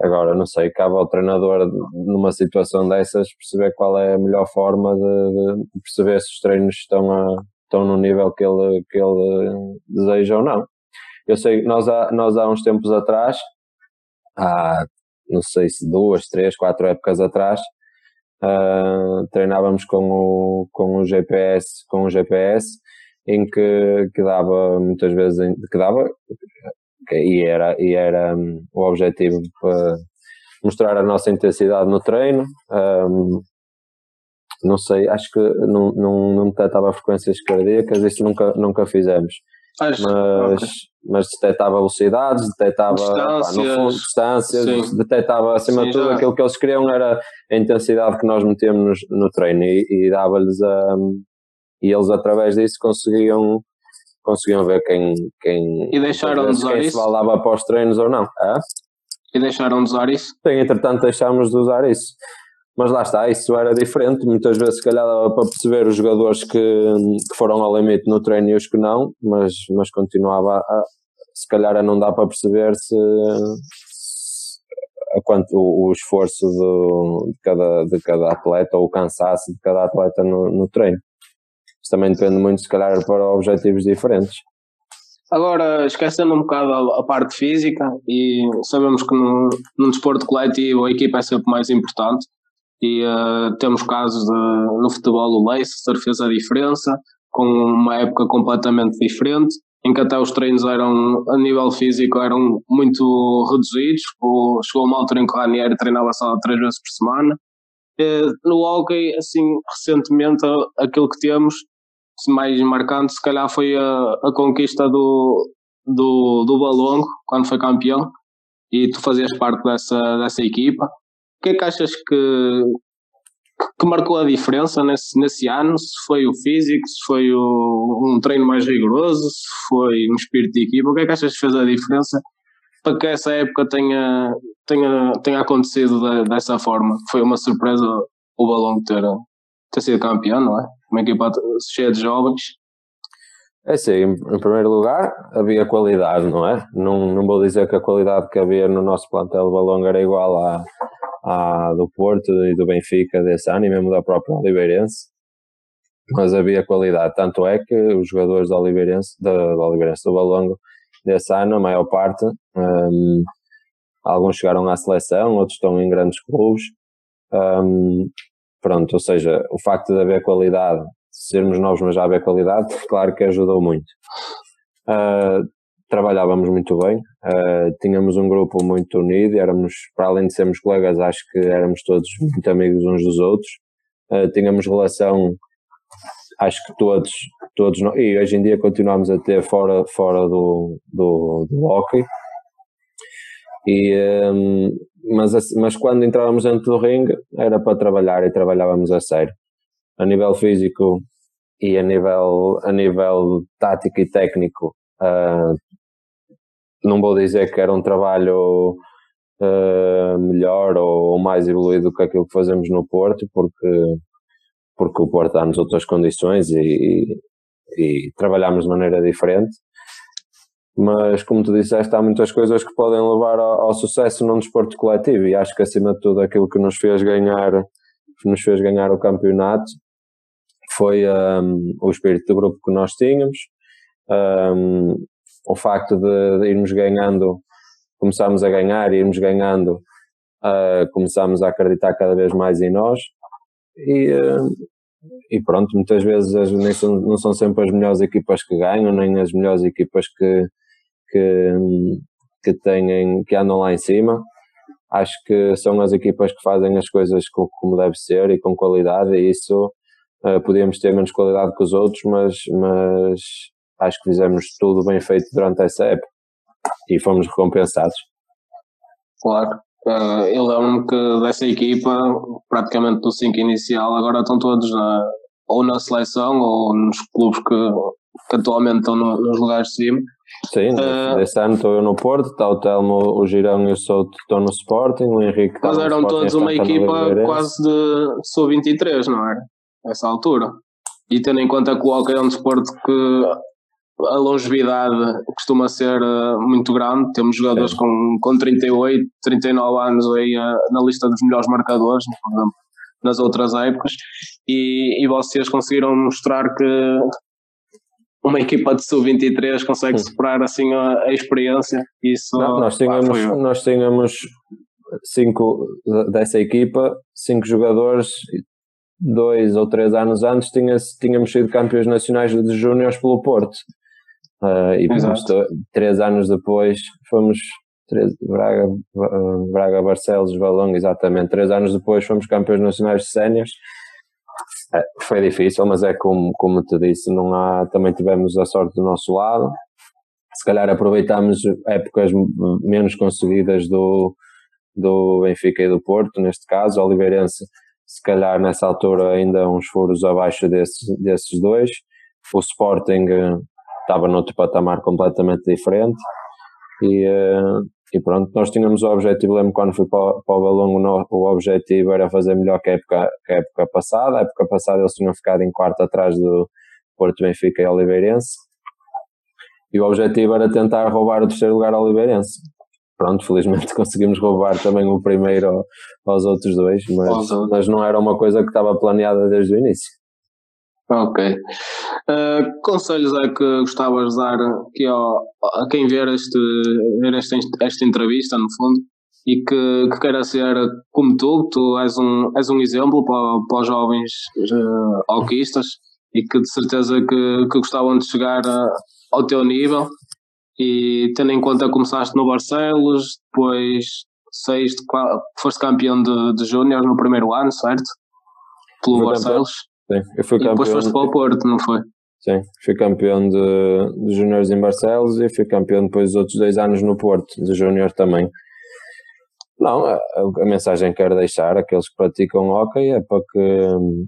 Speaker 2: Agora, não sei, cabe ao treinador, numa situação dessas, perceber qual é a melhor forma de, de perceber se os treinos estão, a, estão no nível que ele, que ele deseja ou não. Eu sei, nós há, nós há uns tempos atrás, há não sei se duas, três, quatro épocas atrás, uh, treinávamos com o, com o GPS, com o GPS, em que, que dava muitas vezes, que dava, e era, e era um, o objetivo para mostrar a nossa intensidade no treino. Um, não sei, acho que não, não, não detectava frequências cardíacas, isso nunca, nunca fizemos. Acho, mas, okay. mas detectava velocidades, detectava distâncias, pá, no fundo, distâncias detectava acima de tudo já. aquilo que eles queriam era a intensidade que nós metíamos no treino e, e dava-lhes a. E eles através disso conseguiam conseguiam ver quem, quem,
Speaker 1: e deixaram de
Speaker 2: quem se valava para os treinos ou não.
Speaker 1: E deixaram de usar isso?
Speaker 2: Sim, entretanto deixámos de usar isso. Mas lá está, isso era diferente. Muitas vezes, se calhar, dava para perceber os jogadores que, que foram ao limite no treino e os que não, mas, mas continuava a, se calhar, a não dá para perceber se, a quanto o, o esforço de, de, cada, de cada atleta ou o cansaço de cada atleta no, no treino. Isso também depende muito, se calhar, para objetivos diferentes.
Speaker 1: Agora, esquecendo um bocado a, parte física, e sabemos que no, num desporto coletivo a equipa é sempre mais importante, e uh, temos casos de, no futebol o Leicester fez a diferença com uma época completamente diferente em que até os treinos eram a nível físico eram muito reduzidos o, chegou uma altura em que o Ranieri treinava só três vezes por semana uh, no hockey assim recentemente aquilo que temos mais marcante se calhar foi a, a conquista do, do, do Balongo quando foi campeão e tu fazias parte dessa, dessa equipa o que é que achas que, que marcou a diferença nesse, nesse ano? Se foi o físico, se foi o, um treino mais rigoroso, se foi um espírito de equipa? O que é que achas que fez a diferença para que essa época tenha, tenha, tenha acontecido de, dessa forma? Foi uma surpresa o Balão ter, ter sido campeão, não é? Uma equipa cheia de jovens.
Speaker 2: É sim, em primeiro lugar, havia qualidade, não é? Não, não vou dizer que a qualidade que havia no nosso plantel de Balão era igual à, à do Porto e do Benfica desse ano e mesmo da própria Oliveirense, mas havia qualidade. Tanto é que os jogadores da Oliveirense, da, da Oliveirense do desse ano, a maior parte, um, alguns chegaram à seleção, outros estão em grandes clubes. Um, pronto, ou seja, o facto de haver qualidade, sermos novos, mas já haver qualidade, (laughs) claro que ajudou muito. Uh, trabalhávamos muito bem, uh, tínhamos um grupo muito unido, éramos, para além de sermos colegas, acho que éramos todos muito amigos uns dos outros, uh, tínhamos relação, acho que todos, todos, e hoje em dia continuamos a ter fora, fora do, do, do hockey, e, um, mas, mas quando entrávamos dentro do ringue era para trabalhar e trabalhávamos a sério. A nível físico e a nível, a nível tático e técnico, uh, não vou dizer que era um trabalho uh, melhor ou mais evoluído que aquilo que fazemos no Porto, porque, porque o Porto dá-nos outras condições e, e, e trabalhamos de maneira diferente. Mas, como tu disseste, há muitas coisas que podem levar ao, ao sucesso num desporto coletivo e acho que, acima de tudo, aquilo que nos fez ganhar, nos fez ganhar o campeonato foi um, o espírito do grupo que nós tínhamos, um, o facto de, de irmos ganhando, começámos a ganhar, irmos ganhando, uh, começámos a acreditar cada vez mais em nós e, uh, e pronto, muitas vezes as, nem são, não são sempre as melhores equipas que ganham, nem as melhores equipas que, que, que, têm, que andam lá em cima. Acho que são as equipas que fazem as coisas como deve ser e com qualidade, e isso uh, podíamos ter menos qualidade que os outros, mas, mas acho que fizemos tudo bem feito durante essa época. e fomos recompensados.
Speaker 1: Claro. Uh, eu lembro-me que dessa equipa, praticamente do 5 inicial, agora estão todos na, ou na seleção ou nos clubes que, atualmente estão no, nos lugares de cima.
Speaker 2: Sim, uh, desse ano estou eu no Porto, está o Telmo, o Girão e o Souto estão no Sporting, o Henrique está
Speaker 1: Mas eram todos uma equipa quase de sub-23, não era? Nessa altura. E tendo em conta que o hockey é um desporto que a longevidade costuma ser uh, muito grande, temos jogadores com, com 38, 39 anos aí uh, na lista dos melhores marcadores, por exemplo, nas outras épocas, e, e vocês conseguiram mostrar que uma equipa de sub-23 consegue superar assim a, a experiência. Isso,
Speaker 2: Não, nós tínhamos, pá, nós tínhamos cinco dessa equipa, cinco jogadores, dois ou três anos antes tinha, tínhamos sido campeões nacionais de júniores pelo Porto. Uh, e fomos, três anos depois fomos três, Braga, Braga, Barcelos, Valongo, exatamente. Três anos depois fomos campeões nacionais de séniores foi difícil, mas é como, como te disse, não há, também tivemos a sorte do nosso lado. Se calhar aproveitámos épocas menos conseguidas do, do Benfica e do Porto, neste caso, o Oliveirense, se calhar nessa altura ainda uns furos abaixo desses, desses dois. O Sporting eh, estava noutro patamar completamente diferente e, uh, e pronto, nós tínhamos o objetivo, lembro quando fui para, para o Balongo, o objetivo era fazer melhor que a, época, que a época passada. A época passada eles tinham ficado em quarto atrás do Porto Benfica e Oliveirense. E o objetivo era tentar roubar o terceiro lugar ao Oliveirense. Pronto, felizmente (laughs) conseguimos roubar também o primeiro aos outros dois, mas, mas não era uma coisa que estava planeada desde o início.
Speaker 1: Ok. Uh, conselhos é que gostavas de dar aqui ao, a quem ver, este, ver esta, esta entrevista, no fundo, e que, que queira ser como tu, tu és um, és um exemplo para, para os jovens uh, alquistas e que de certeza que, que gostavam de chegar uh, ao teu nível e tendo em conta que começaste no Barcelos, depois saíste, foste campeão de, de Júnior no primeiro ano, certo? Pelo Barcelos.
Speaker 2: Sim, eu fui
Speaker 1: e campeão. depois foste para o Porto, não foi?
Speaker 2: Sim, fui campeão de, de juniores em Barcelos e fui campeão depois dos outros dois anos no Porto, de júnior também. Não, a, a, mensagem que quero deixar àqueles que praticam hockey é para que hum,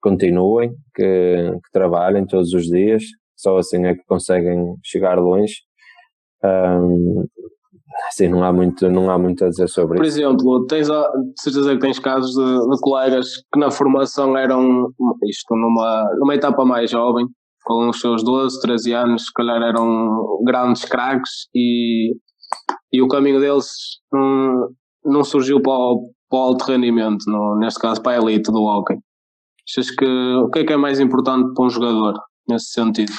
Speaker 2: continuem, que, que, trabalhem todos os dias, só assim é que conseguem chegar longe. Um, Sim, não há muito, não há muito a dizer sobre
Speaker 1: Por
Speaker 2: isso.
Speaker 1: Por exemplo, tens de certeza que tens casos de, de, colegas que na formação eram isto numa, numa etapa mais jovem, com os seus 12, 13 anos, se calhar eram grandes craques e, e o caminho deles não, não surgiu para o, para o alto rendimento, no, neste caso para a elite do hockey. Achas que o que é que é mais importante para um jogador nesse sentido?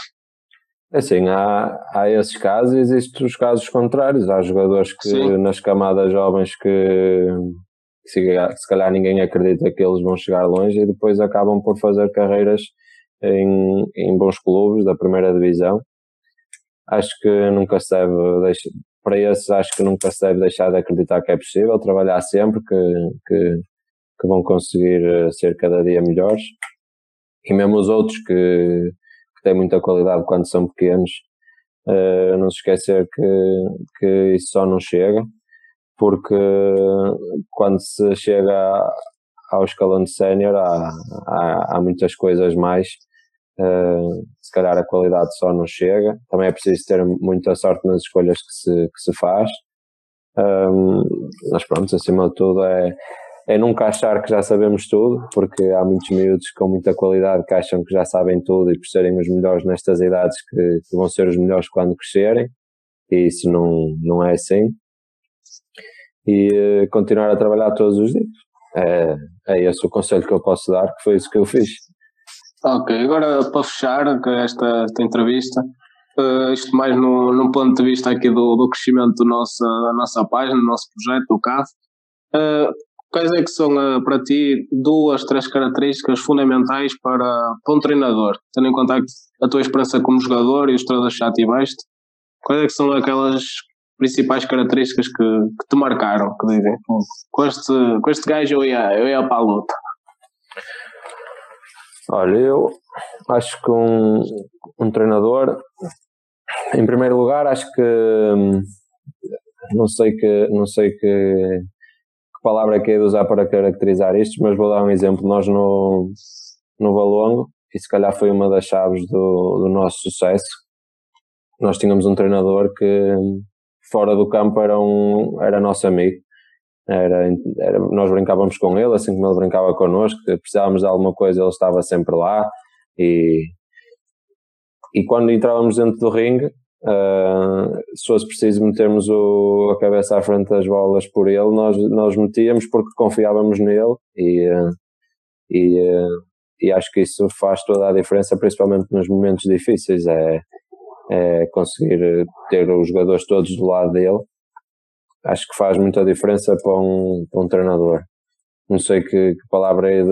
Speaker 2: Assim, há, há esses casos e existem os casos contrários. Há jogadores que Sim. nas camadas jovens que se, se calhar ninguém acredita que eles vão chegar longe e depois acabam por fazer carreiras em, em bons clubes da primeira divisão. Acho que nunca se deve deixar, para esses acho que nunca se deve deixar de acreditar que é possível, trabalhar sempre que, que, que vão conseguir eh, ser cada dia melhores. E mesmo os outros que, que têm muita qualidade quando são pequenos. Uh, não se esquecer que, que isso só não chega, porque quando se chega ao escalão de sénior há, há, há, muitas coisas mais. Uh, se calhar a qualidade só não chega. Também é preciso ter muita sorte nas escolhas que se, que se faz. Um, mas pronto, acima de tudo é, é nunca achar que já sabemos tudo, porque há muitos miúdos com muita qualidade que acham que já sabem tudo e por serem os melhores nestas idades que, que vão ser os melhores quando crescerem, e isso não, não é assim. E uh, continuar a trabalhar todos os dias. É, é esse o conselho que eu posso dar, que foi isso que eu fiz.
Speaker 1: Ok, agora para fechar esta, esta entrevista, uh, isto mais no, num ponto de vista aqui do, do crescimento do nosso, da nossa página, do nosso projeto, do CAF, uh, Quais é que são uh, para ti duas, três características fundamentais para, para um treinador, tendo em conta a tua experiência como jogador e os treinadores que já tiveste? Quais é que são aquelas principais características que, que te marcaram, que dizem, com este, com este gajo eu ia, eu ia para a luta?
Speaker 2: Olha, eu acho que um, um treinador Em primeiro lugar, acho que hum, não sei que não sei que palavra é que é de usar para caracterizar isto, mas vou dar um exemplo. Nós no, no Valongo, e se calhar foi uma das chaves do, do nosso sucesso, nós tínhamos um treinador que fora do campo era, um, era nosso amigo. Era, era, nós brincávamos com ele, assim como ele brincava connosco, precisávamos de alguma coisa, ele estava sempre lá. E, e quando entrávamos dentro do ringue, uh, se fosse preciso metermos o, a cabeça à frente das bolas por ele, nós, nós metíamos porque confiávamos nele e, uh, e, uh, e acho que isso faz toda a diferença, principalmente nos momentos difíceis. É, é conseguir ter os jogadores todos do lado dele. Acho que faz muita diferença para um, para um treinador. Não sei que, que palavra é,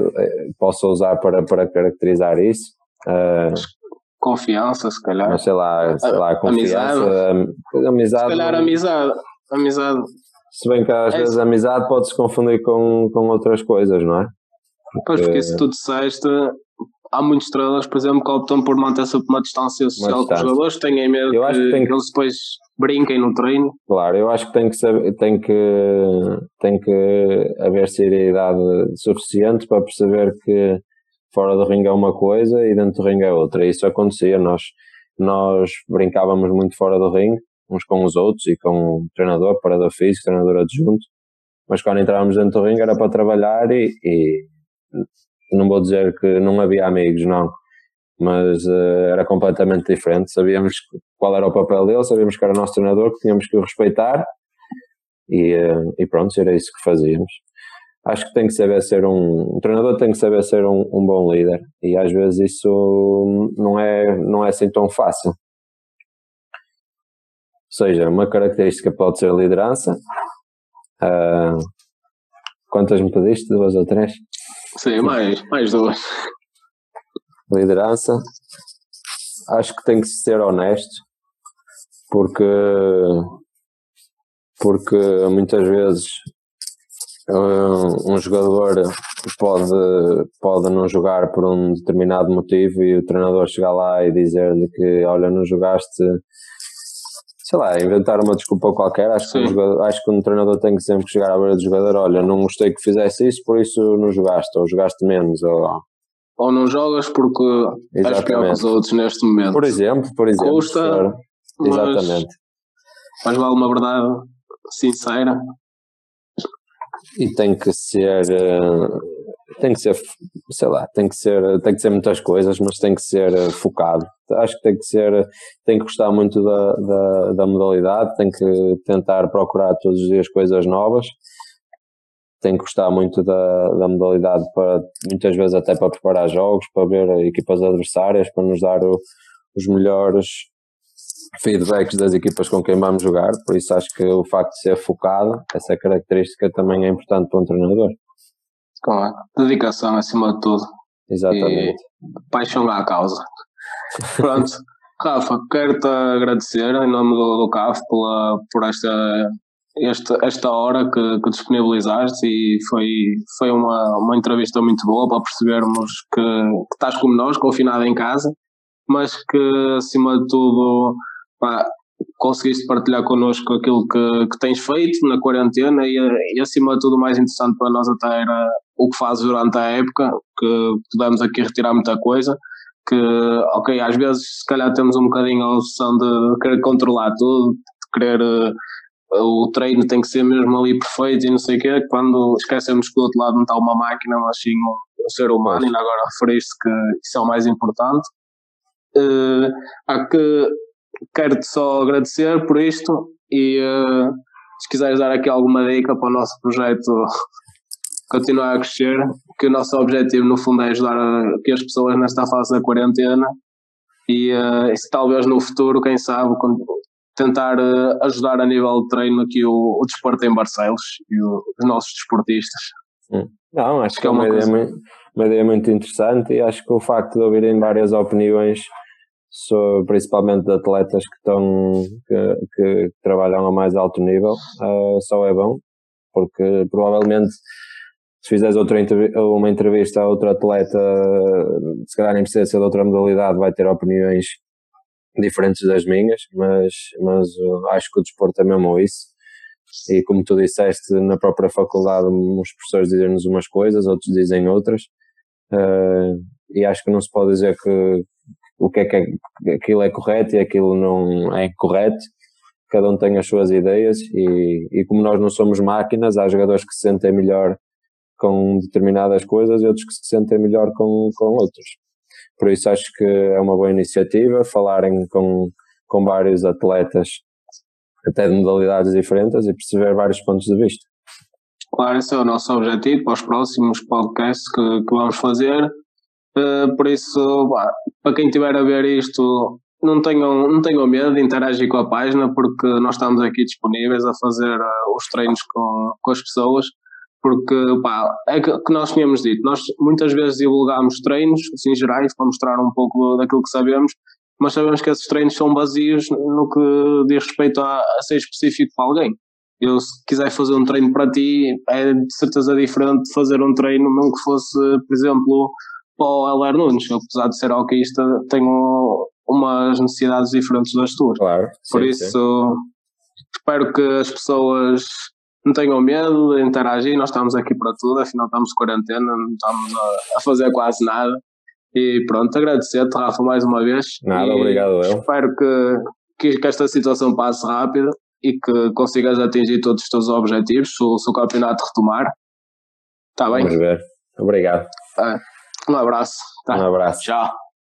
Speaker 2: posso usar para, para caracterizar isso. Uh,
Speaker 1: confiança, se calhar.
Speaker 2: Mas sei lá, sei lá confiança, amizade. amizade
Speaker 1: se calhar amizade. amizade.
Speaker 2: Se bem que às é vezes a amizade pode se confundir com, com outras coisas, não é?
Speaker 1: Porque... Pois, porque se tu disseste, há muitos treinadores, por exemplo, que optam por manter-se uma distância social com os jogadores, têm medo eu acho que, tem que, eles depois brinquem no treino.
Speaker 2: Claro, eu acho que tem que, saber, tem que, tem que haver seriedade suficiente para perceber que fora do ringue é uma coisa e dentro do ringue é outra. Isso acontecia, nós, nós brincávamos muito fora do ringue, uns com os outros e com o treinador, parador físico, treinador adjunto, mas quando entrávamos dentro do ringue era para trabalhar e, e não vou dizer que não havia amigos, não, mas uh, era completamente diferente. Sabíamos qual era o papel dele, sabíamos que era o nosso treinador, que tínhamos que o respeitar e, uh, e pronto, era isso que fazíamos. Acho que tem que saber ser um, um treinador tem que saber ser um, um, bom líder e às vezes isso não é, não é assim tão fácil. Ou seja, uma característica pode ser a liderança. Uh, quantas me pediste? Duas ou três?
Speaker 1: Sim, mais, mais duas.
Speaker 2: Liderança. Acho que tem que ser honesto, porque, porque muitas vezes um, jogador pode, pode não jogar por um determinado motivo e o treinador chegar lá e dizer-lhe que, olha, não jogaste sei lá, inventar uma desculpa qualquer. Acho que, um jogador, acho que um treinador tem que sempre chegar à beira do jogador: olha, não gostei que fizesse isso, por isso não jogaste, ou jogaste menos, ou.
Speaker 1: Ou não jogas porque Exatamente. és pior que os outros neste momento.
Speaker 2: Por exemplo, por exemplo.
Speaker 1: Custa,
Speaker 2: Exatamente.
Speaker 1: Mas vale uma verdade sincera.
Speaker 2: E tem que ser. Uh, tem que ser, sei lá, tem que ser, tem que ser muitas coisas, mas tem que ser eh, focado. Acho que tem que ser, tem que gostar muito da, da, da modalidade, tem que tentar procurar todos os dias coisas novas, tem que gostar muito da, da modalidade para, muitas vezes até para preparar jogos, para ver equipas adversárias, para nos dar o, os melhores feedbacks das equipas com quem vamos jogar, por isso acho que o facto de ser focado, essa característica também é importante para um treinador.
Speaker 1: Claro, dedicação acima de tudo.
Speaker 2: Exatamente.
Speaker 1: E paixão à causa. (laughs) Pronto. Rafa, quero-te agradecer em nome do, do CAF pela, por esta, esta, esta hora que, que disponibilizaste e foi, foi uma, uma entrevista muito boa para percebermos que, que estás como nós, confinado em casa, mas que acima de tudo pá, conseguiste partilhar connosco aquilo que, que tens feito na quarentena e, e, acima de tudo o mais interessante para nós até era o que fazes durante a época, que podemos aqui retirar muita coisa, que ok, às vezes se calhar temos um bocadinho a opção de querer controlar tudo, de querer uh, o treino tem que ser mesmo ali perfeito e não sei o quê, quando esquecemos que do outro lado não está uma máquina, mas sim um, um ser humano, e agora referiste que isso é o mais importante. Uh, há que quero-te só agradecer por isto e uh, se quiseres dar aqui alguma dica para o nosso projeto (laughs) continuar a crescer, que o nosso objetivo no fundo é ajudar a, que as pessoas nesta fase da quarentena e, uh, e se talvez no futuro, quem sabe, tentar uh, ajudar a nível de treino aqui o, o desporto em Barcelos e o, os nossos desportistas.
Speaker 2: Hum. Não, acho que, que é uma, ideia muito, uma ideia muito interessante e acho que o facto de ouvirem várias opiniões sou principalmente de atletas que estão que, que trabalham a mais alto nível uh, só é bom porque provavelmente se fizeres outra uma entrevista a outro atleta se calhar nem precisa ser de outra modalidade vai ter opiniões diferentes das minhas, mas, mas uh, acho que o desporto é mesmo isso. E como tu disseste, na própria faculdade, uns professores dizem-nos umas coisas, outros dizem outras, uh, e acho que não se pode dizer que o que é que é, aquilo é correto e aquilo não é correto. Cada um tem as suas ideias e, e como nós não somos máquinas, há jogadores que se sentem melhor com determinadas coisas e outros que se sentem melhor com, com outros. Por isso acho que é uma boa iniciativa falarem com, com vários atletas, até de modalidades diferentes, e perceber vários pontos de vista.
Speaker 1: Claro, esse é o nosso objetivo para os próximos podcasts que, que vamos fazer. Uh, por isso, bah, para quem estiver a ver isto, não tenham, não tenham medo de interagir com a página, porque nós estamos aqui disponíveis a fazer uh, os treinos com, com as pessoas porque pá, é que, que, nós tínhamos dito, nós muitas vezes divulgamos treinos, assim, gerais, para mostrar um pouco daquilo que sabemos, mas sabemos que esses treinos são vazios no que diz respeito a, a ser específico para alguém. Eu, se quiser fazer um treino para ti, é de certeza diferente de fazer um treino, mesmo que fosse, por exemplo, para o Heller Nunes. Eu, apesar de ser hockeyista, tenho umas necessidades diferentes das tuas.
Speaker 2: Claro.
Speaker 1: Por sim, isso, sim. espero que as pessoas não tenham medo de interagir, nós estamos aqui para tudo, afinal estamos de quarentena, não estamos a, a fazer quase nada. E pronto, agradecer-te, Rafa, mais uma vez.
Speaker 2: Nada, obrigado eu.
Speaker 1: Espero que, que, esta situação passe rápido e que consigas atingir todos os teus objetivos se o, se o campeonato retomar. Está bem?
Speaker 2: Vamos ver. Obrigado.
Speaker 1: É. Um abraço.
Speaker 2: Tá. Um abraço.
Speaker 1: Tchau.